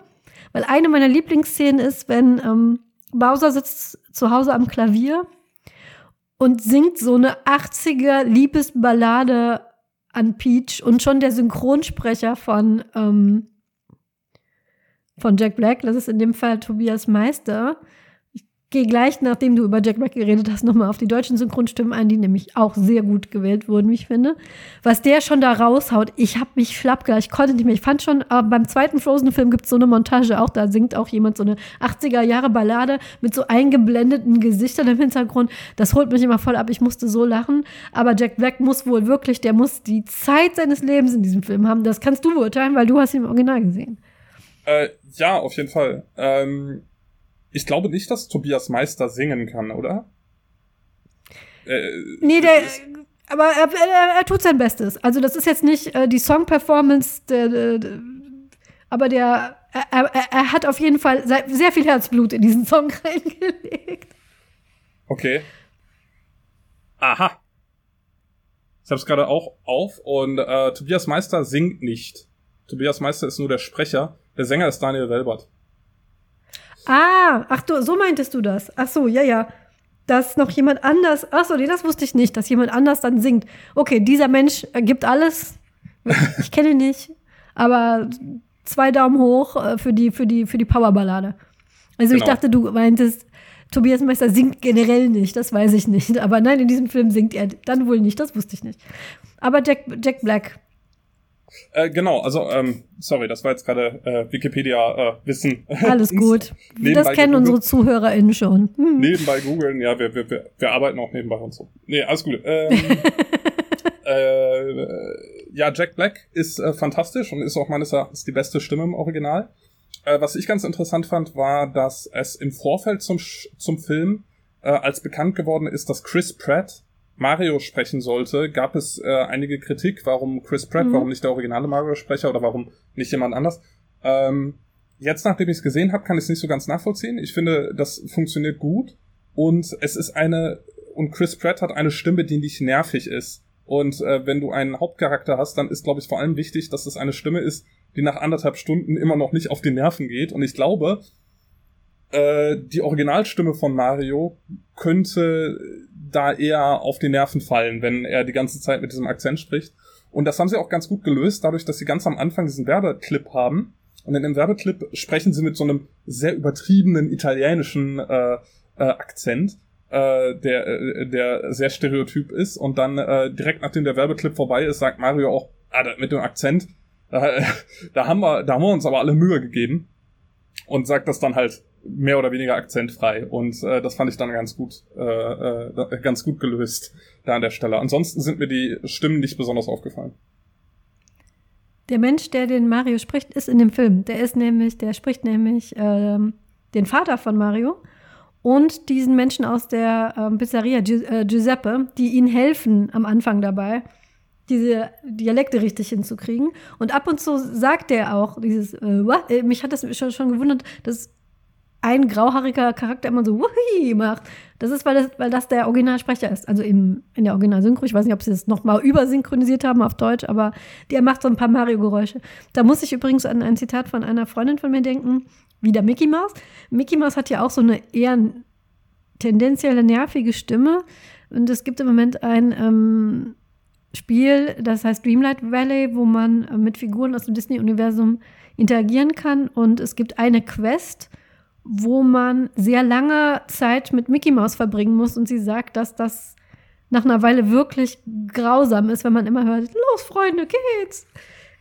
weil eine meiner Lieblingsszenen ist, wenn ähm, Bowser sitzt zu Hause am Klavier und singt so eine 80er Liebesballade an Peach und schon der Synchronsprecher von, ähm, von Jack Black, das ist in dem Fall Tobias Meister, gehe gleich, nachdem du über Jack Black geredet hast, nochmal auf die deutschen Synchronstimmen ein, die nämlich auch sehr gut gewählt wurden, wie ich finde. Was der schon da raushaut, ich habe mich schlapp ich konnte nicht mehr. Ich fand schon, äh, beim zweiten Frozen-Film gibt es so eine Montage auch, da singt auch jemand so eine 80er-Jahre-Ballade mit so eingeblendeten Gesichtern im Hintergrund. Das holt mich immer voll ab, ich musste so lachen. Aber Jack Black muss wohl wirklich, der muss die Zeit seines Lebens in diesem Film haben. Das kannst du beurteilen, weil du hast ihn im Original gesehen. Äh, ja, auf jeden Fall. Ähm ich glaube nicht, dass Tobias Meister singen kann, oder? Äh, nee, der. Aber er, er, er, tut sein Bestes. Also, das ist jetzt nicht äh, die Song-Performance, aber der. Er, er, hat auf jeden Fall sehr viel Herzblut in diesen Song reingelegt. Okay. Aha. Ich hab's gerade auch auf und äh, Tobias Meister singt nicht. Tobias Meister ist nur der Sprecher. Der Sänger ist Daniel Welbert. Ah, ach du, so meintest du das. Ach so, ja, ja. Dass noch jemand anders, ach so, nee, das wusste ich nicht, dass jemand anders dann singt. Okay, dieser Mensch gibt alles. Ich kenne ihn nicht, aber zwei Daumen hoch äh, für die, für die, für die Powerballade. Also genau. ich dachte, du meintest, Tobias Meister singt generell nicht, das weiß ich nicht. Aber nein, in diesem Film singt er dann wohl nicht, das wusste ich nicht. Aber Jack, Jack Black äh, genau, also, ähm, sorry, das war jetzt gerade äh, Wikipedia-Wissen. Äh, Alles gut. das kennen unsere ZuhörerInnen schon. Hm. Nebenbei googeln, ja, wir, wir, wir, wir arbeiten auch nebenbei und so. Nee, alles gut. Ähm, äh, ja, Jack Black ist äh, fantastisch und ist auch meines Erachtens die beste Stimme im Original. Äh, was ich ganz interessant fand, war, dass es im Vorfeld zum, zum Film äh, als bekannt geworden ist, dass Chris Pratt Mario sprechen sollte, gab es äh, einige Kritik, warum Chris Pratt, mhm. warum nicht der originale Mario-Sprecher oder warum nicht jemand anders. Ähm, jetzt, nachdem ich es gesehen habe, kann ich es nicht so ganz nachvollziehen. Ich finde, das funktioniert gut und es ist eine und Chris Pratt hat eine Stimme, die nicht nervig ist. Und äh, wenn du einen Hauptcharakter hast, dann ist, glaube ich, vor allem wichtig, dass es eine Stimme ist, die nach anderthalb Stunden immer noch nicht auf die Nerven geht. Und ich glaube, äh, die Originalstimme von Mario könnte da eher auf die Nerven fallen, wenn er die ganze Zeit mit diesem Akzent spricht. Und das haben sie auch ganz gut gelöst, dadurch, dass sie ganz am Anfang diesen Werbeclip haben. Und in dem Werbeclip sprechen sie mit so einem sehr übertriebenen italienischen äh, äh, Akzent, äh, der, äh, der sehr stereotyp ist. Und dann äh, direkt nachdem der Werbeclip vorbei ist, sagt Mario auch, ah, mit dem Akzent, da, da haben wir, da haben wir uns aber alle Mühe gegeben. und sagt das dann halt mehr oder weniger akzentfrei. Und äh, das fand ich dann ganz gut, äh, äh, ganz gut gelöst da an der Stelle. Ansonsten sind mir die Stimmen nicht besonders aufgefallen. Der Mensch, der den Mario spricht, ist in dem Film. Der ist nämlich, der spricht nämlich ähm, den Vater von Mario und diesen Menschen aus der ähm, Pizzeria Gi äh, Giuseppe, die ihnen helfen am Anfang dabei, diese Dialekte richtig hinzukriegen. Und ab und zu sagt er auch dieses, äh, what? Äh, mich hat das schon, schon gewundert, dass ein grauhaariger Charakter immer so Wuhi macht. Das ist, weil das, weil das der Originalsprecher ist. Also im, in der Originalsynchro. Ich weiß nicht, ob sie das nochmal übersynchronisiert haben auf Deutsch, aber der macht so ein paar Mario-Geräusche. Da muss ich übrigens an ein Zitat von einer Freundin von mir denken. Wieder Mickey Mouse. Mickey Mouse hat ja auch so eine eher tendenzielle nervige Stimme. Und es gibt im Moment ein ähm, Spiel, das heißt Dreamlight Valley, wo man äh, mit Figuren aus dem Disney-Universum interagieren kann. Und es gibt eine Quest, wo man sehr lange Zeit mit Mickey Mouse verbringen muss und sie sagt, dass das nach einer Weile wirklich grausam ist, wenn man immer hört, los Freunde, geht's.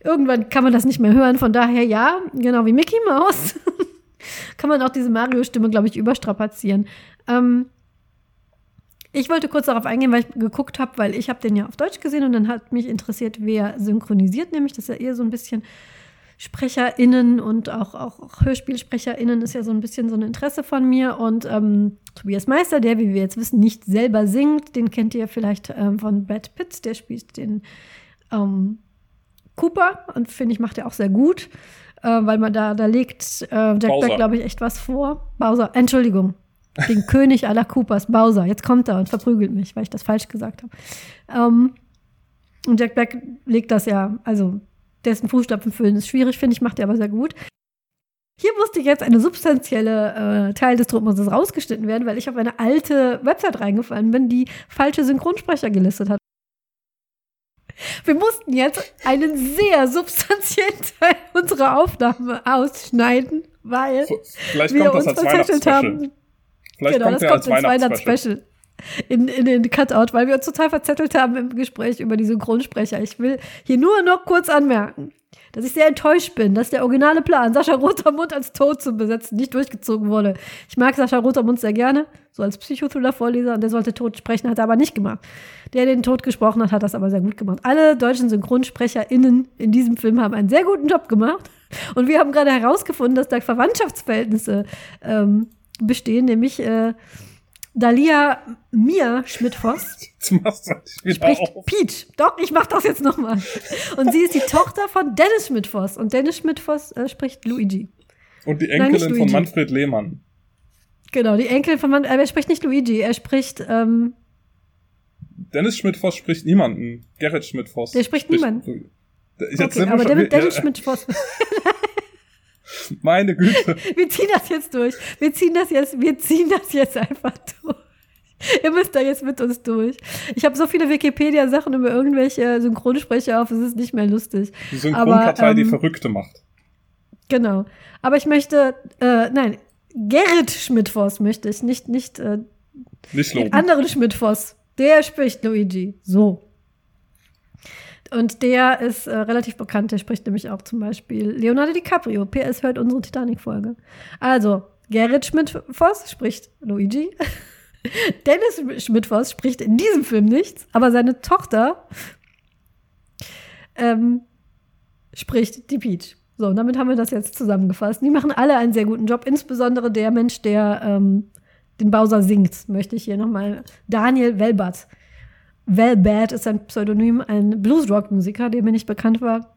Irgendwann kann man das nicht mehr hören, von daher ja, genau wie Mickey Mouse, kann man auch diese Mario-Stimme, glaube ich, überstrapazieren. Ähm, ich wollte kurz darauf eingehen, weil ich geguckt habe, weil ich habe den ja auf Deutsch gesehen und dann hat mich interessiert, wer synchronisiert, nämlich das ist ja eher so ein bisschen SprecherInnen und auch, auch HörspielsprecherInnen ist ja so ein bisschen so ein Interesse von mir. Und ähm, Tobias Meister, der, wie wir jetzt wissen, nicht selber singt, den kennt ihr vielleicht ähm, von Brad Pitt, der spielt den ähm, Cooper und finde ich, macht er auch sehr gut, äh, weil man da, da legt äh, Jack Bauser. Black, glaube ich, echt was vor. Bowser, Entschuldigung. Den König aller Coopers, Bowser. Jetzt kommt er und verprügelt mich, weil ich das falsch gesagt habe. Ähm, und Jack Black legt das ja, also dessen Fußstapfen füllen ist schwierig, finde ich, macht er aber sehr gut. Hier musste jetzt eine substanzielle äh, Teil des Druckmusters rausgeschnitten werden, weil ich auf eine alte Website reingefallen bin, die falsche Synchronsprecher gelistet hat. Wir mussten jetzt einen sehr substanziellen Teil unserer Aufnahme ausschneiden, weil Vielleicht wir uns verzettelt haben. Vielleicht genau, kommt das kommt ins Weihnachtsspecial in, in den Cutout, weil wir uns total verzettelt haben im Gespräch über die Synchronsprecher. Ich will hier nur noch kurz anmerken, dass ich sehr enttäuscht bin, dass der originale Plan, Sascha Rotermund als Tod zu besetzen, nicht durchgezogen wurde. Ich mag Sascha Rotermund sehr gerne, so als Psychothriller-Vorleser, und der sollte Tod sprechen, hat er aber nicht gemacht. Der, der den Tod gesprochen hat, hat das aber sehr gut gemacht. Alle deutschen SynchronsprecherInnen in diesem Film haben einen sehr guten Job gemacht. Und wir haben gerade herausgefunden, dass da Verwandtschaftsverhältnisse ähm, bestehen, nämlich äh, Dalia Mia Schmidt-Voss spricht auf. Peach. Doch, ich mach das jetzt nochmal. Und sie ist die Tochter von Dennis Schmidt-Voss. Und Dennis Schmidt-Voss äh, spricht Luigi. Und die Enkelin Nein, von Manfred Lehmann. Genau, die Enkelin von Manfred, er spricht nicht Luigi, er spricht, ähm, Dennis Schmidt-Voss spricht niemanden. Gerrit Schmidt-Voss. Der spricht, spricht niemanden. Okay, aber Dennis, Dennis Schmidt-Voss. Meine Güte. Wir ziehen das jetzt durch. Wir ziehen das jetzt, wir ziehen das jetzt einfach durch. Ihr müsst da jetzt mit uns durch. Ich habe so viele Wikipedia-Sachen über irgendwelche Synchronsprecher auf, es ist nicht mehr lustig. Die Synchronpartei, ähm, die Verrückte macht. Genau. Aber ich möchte, äh, nein, Gerrit Schmidt-Voss möchte ich, nicht, nicht, äh, nicht den anderen Schmidt-Voss. Der spricht Luigi. So. Und der ist äh, relativ bekannt, der spricht nämlich auch zum Beispiel Leonardo DiCaprio. PS hört unsere Titanic-Folge. Also, Gerrit Schmidt-Voss spricht Luigi. Dennis Schmidt-Voss spricht in diesem Film nichts, aber seine Tochter ähm, spricht die Peach. So, und damit haben wir das jetzt zusammengefasst. Die machen alle einen sehr guten Job, insbesondere der Mensch, der ähm, den Bowser singt, möchte ich hier nochmal. Daniel Welbert Val Bad ist ein Pseudonym, ein Bluesrock-Musiker, der mir nicht bekannt war.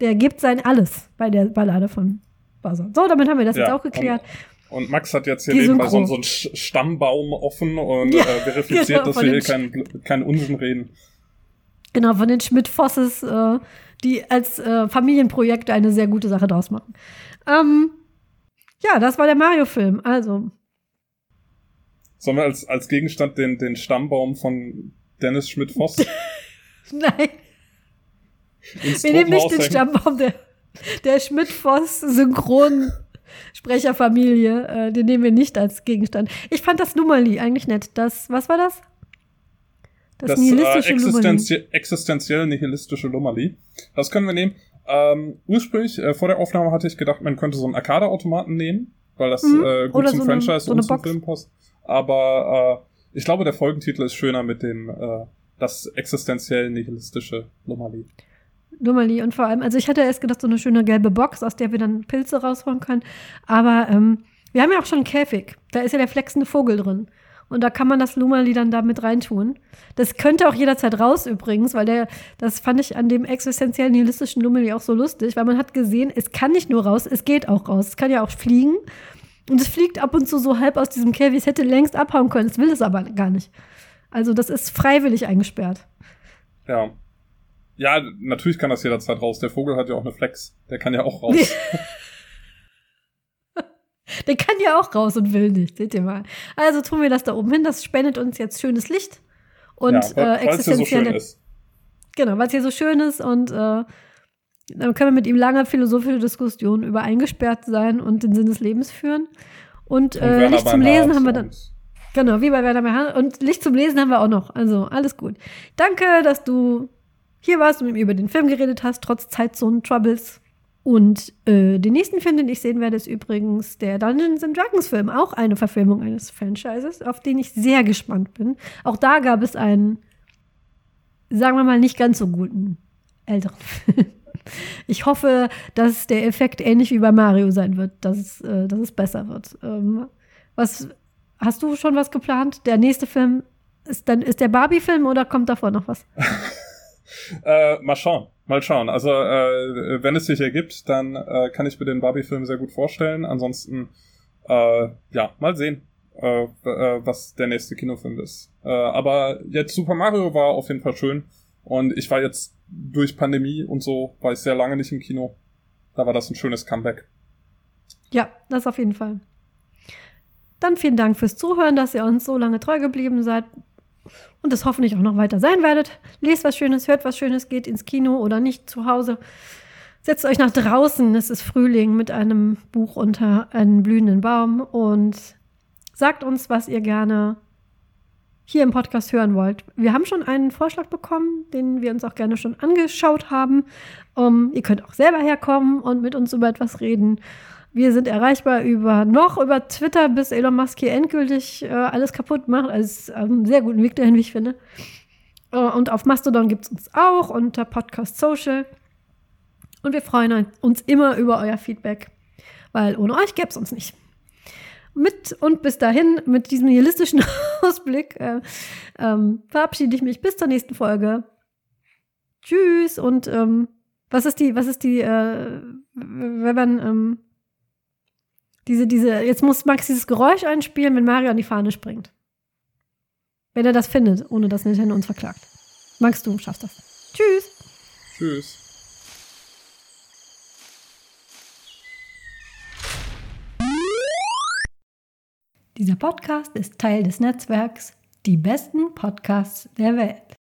Der gibt sein Alles bei der Ballade von Bowser. So, damit haben wir das ja, jetzt auch geklärt. Und, und, Max hat jetzt hier nebenbei so, so einen Stammbaum offen und ja, äh, verifiziert, genau, dass wir hier keinen kein Unsinn reden. Genau, von den Schmidt-Fosses, äh, die als äh, Familienprojekte eine sehr gute Sache draus machen. Ähm, ja, das war der Mario-Film. Also. Sollen wir als, als Gegenstand den, den Stammbaum von Dennis Schmidt-Voss? Nein. Wir nehmen nicht den Stammbaum der, der Schmidt-Voss-Synchronsprecherfamilie. Äh, den nehmen wir nicht als Gegenstand. Ich fand das Nummerli eigentlich nett. Das, was war das? Das, das nihilistische äh, existenzie existenziell nihilistische Lummerli. Das können wir nehmen. Ähm, ursprünglich, äh, vor der Aufnahme hatte ich gedacht, man könnte so einen Arcade-Automaten nehmen, weil das mhm. äh, gut Oder zum so eine- Franchise so und eine zum Box. Film passt. Aber äh, ich glaube, der Folgentitel ist schöner mit dem äh, das existenziell nihilistische Lummerli. Dummerli und vor allem, also ich hatte erst gedacht, so eine schöne gelbe Box, aus der wir dann Pilze rausholen können. Aber ähm, wir haben ja auch schon einen Käfig. Da ist ja der flexende Vogel drin. Und da kann man das Lummerli dann da mit reintun. Das könnte auch jederzeit raus übrigens, weil der, das fand ich an dem existenziell nihilistischen Lummerli auch so lustig, weil man hat gesehen, es kann nicht nur raus, es geht auch raus. Es kann ja auch fliegen. Und es fliegt ab und zu so halb aus diesem Käfig. Es hätte längst abhauen können. Es will es aber gar nicht. Also das ist freiwillig eingesperrt. Ja. Ja, natürlich kann das jederzeit raus. Der Vogel hat ja auch eine Flex. Der kann ja auch raus. Der kann ja auch raus und will nicht, seht ihr mal. Also tun wir das da oben hin, das spendet uns jetzt schönes Licht und ja, äh, weil es ja so schön existenzielle. ist. genau, weil es hier so schön ist und äh, dann können wir mit ihm lange philosophische Diskussionen über eingesperrt sein und den Sinn des Lebens führen. Und, Und äh, Licht zum Lesen haben wir dann. Genau, wie bei Werner Beinhardt. Und Licht zum Lesen haben wir auch noch. Also alles gut. Danke, dass du hier warst und mit mir über den Film geredet hast, trotz Zeitzonen-Troubles. Und äh, den nächsten Film, den ich sehen werde, ist übrigens der Dungeons and Dragons Film, auch eine Verfilmung eines Franchises, auf den ich sehr gespannt bin. Auch da gab es einen, sagen wir mal, nicht ganz so guten älteren Film. Ich hoffe, dass der Effekt ähnlich wie bei Mario sein wird, dass es, äh, dass es besser wird. Ähm, was hast du schon was geplant? Der nächste Film ist dann ist der Barbie-Film oder kommt davor noch was? Äh, mal schauen, mal schauen. Also äh, wenn es sich ergibt, dann äh, kann ich mir den Barbie-Film sehr gut vorstellen. Ansonsten, äh, ja, mal sehen, äh, äh, was der nächste Kinofilm ist. Aber jetzt Super Mario war auf jeden Fall schön. Und ich war jetzt durch Pandemie und so, war ich sehr lange nicht im Kino. Da war das ein schönes Comeback. Ja, das auf jeden Fall. Dann vielen Dank fürs Zuhören, dass ihr uns so lange treu geblieben seid und es hoffentlich auch noch weiter sein werdet. Lest was Schönes, hört was Schönes, geht ins Kino oder nicht zu Hause. Setzt euch nach draußen, es ist Frühling mit einem Buch unter einem blühenden Baum und sagt uns, was ihr gerne hier im Podcast hören wollt. Wir haben schon einen Vorschlag bekommen, den wir uns auch gerne schon angeschaut haben. Um, ihr könnt auch selber herkommen und mit uns über etwas reden. Wir sind erreichbar über noch über Twitter, bis Elon Musk hier endgültig äh, alles kaputt macht. Also einen sehr guten Weg dahin, wie ich finde. Äh, und auf Mastodon gibt es uns auch unter Podcast Social. Und wir freuen uns immer über euer Feedback, weil ohne euch gäbe es uns nicht. Mit und bis dahin, mit diesem nihilistischen Ausblick, äh, ähm, verabschiede ich mich bis zur nächsten Folge. Tschüss und ähm, was ist die, was ist die, äh, wenn man, ähm, diese, diese, jetzt muss Max dieses Geräusch einspielen, wenn Mario an die Fahne springt. Wenn er das findet, ohne dass Nintendo uns verklagt. Max, du schaffst das. Tschüss. Tschüss. Dieser Podcast ist Teil des Netzwerks Die besten Podcasts der Welt.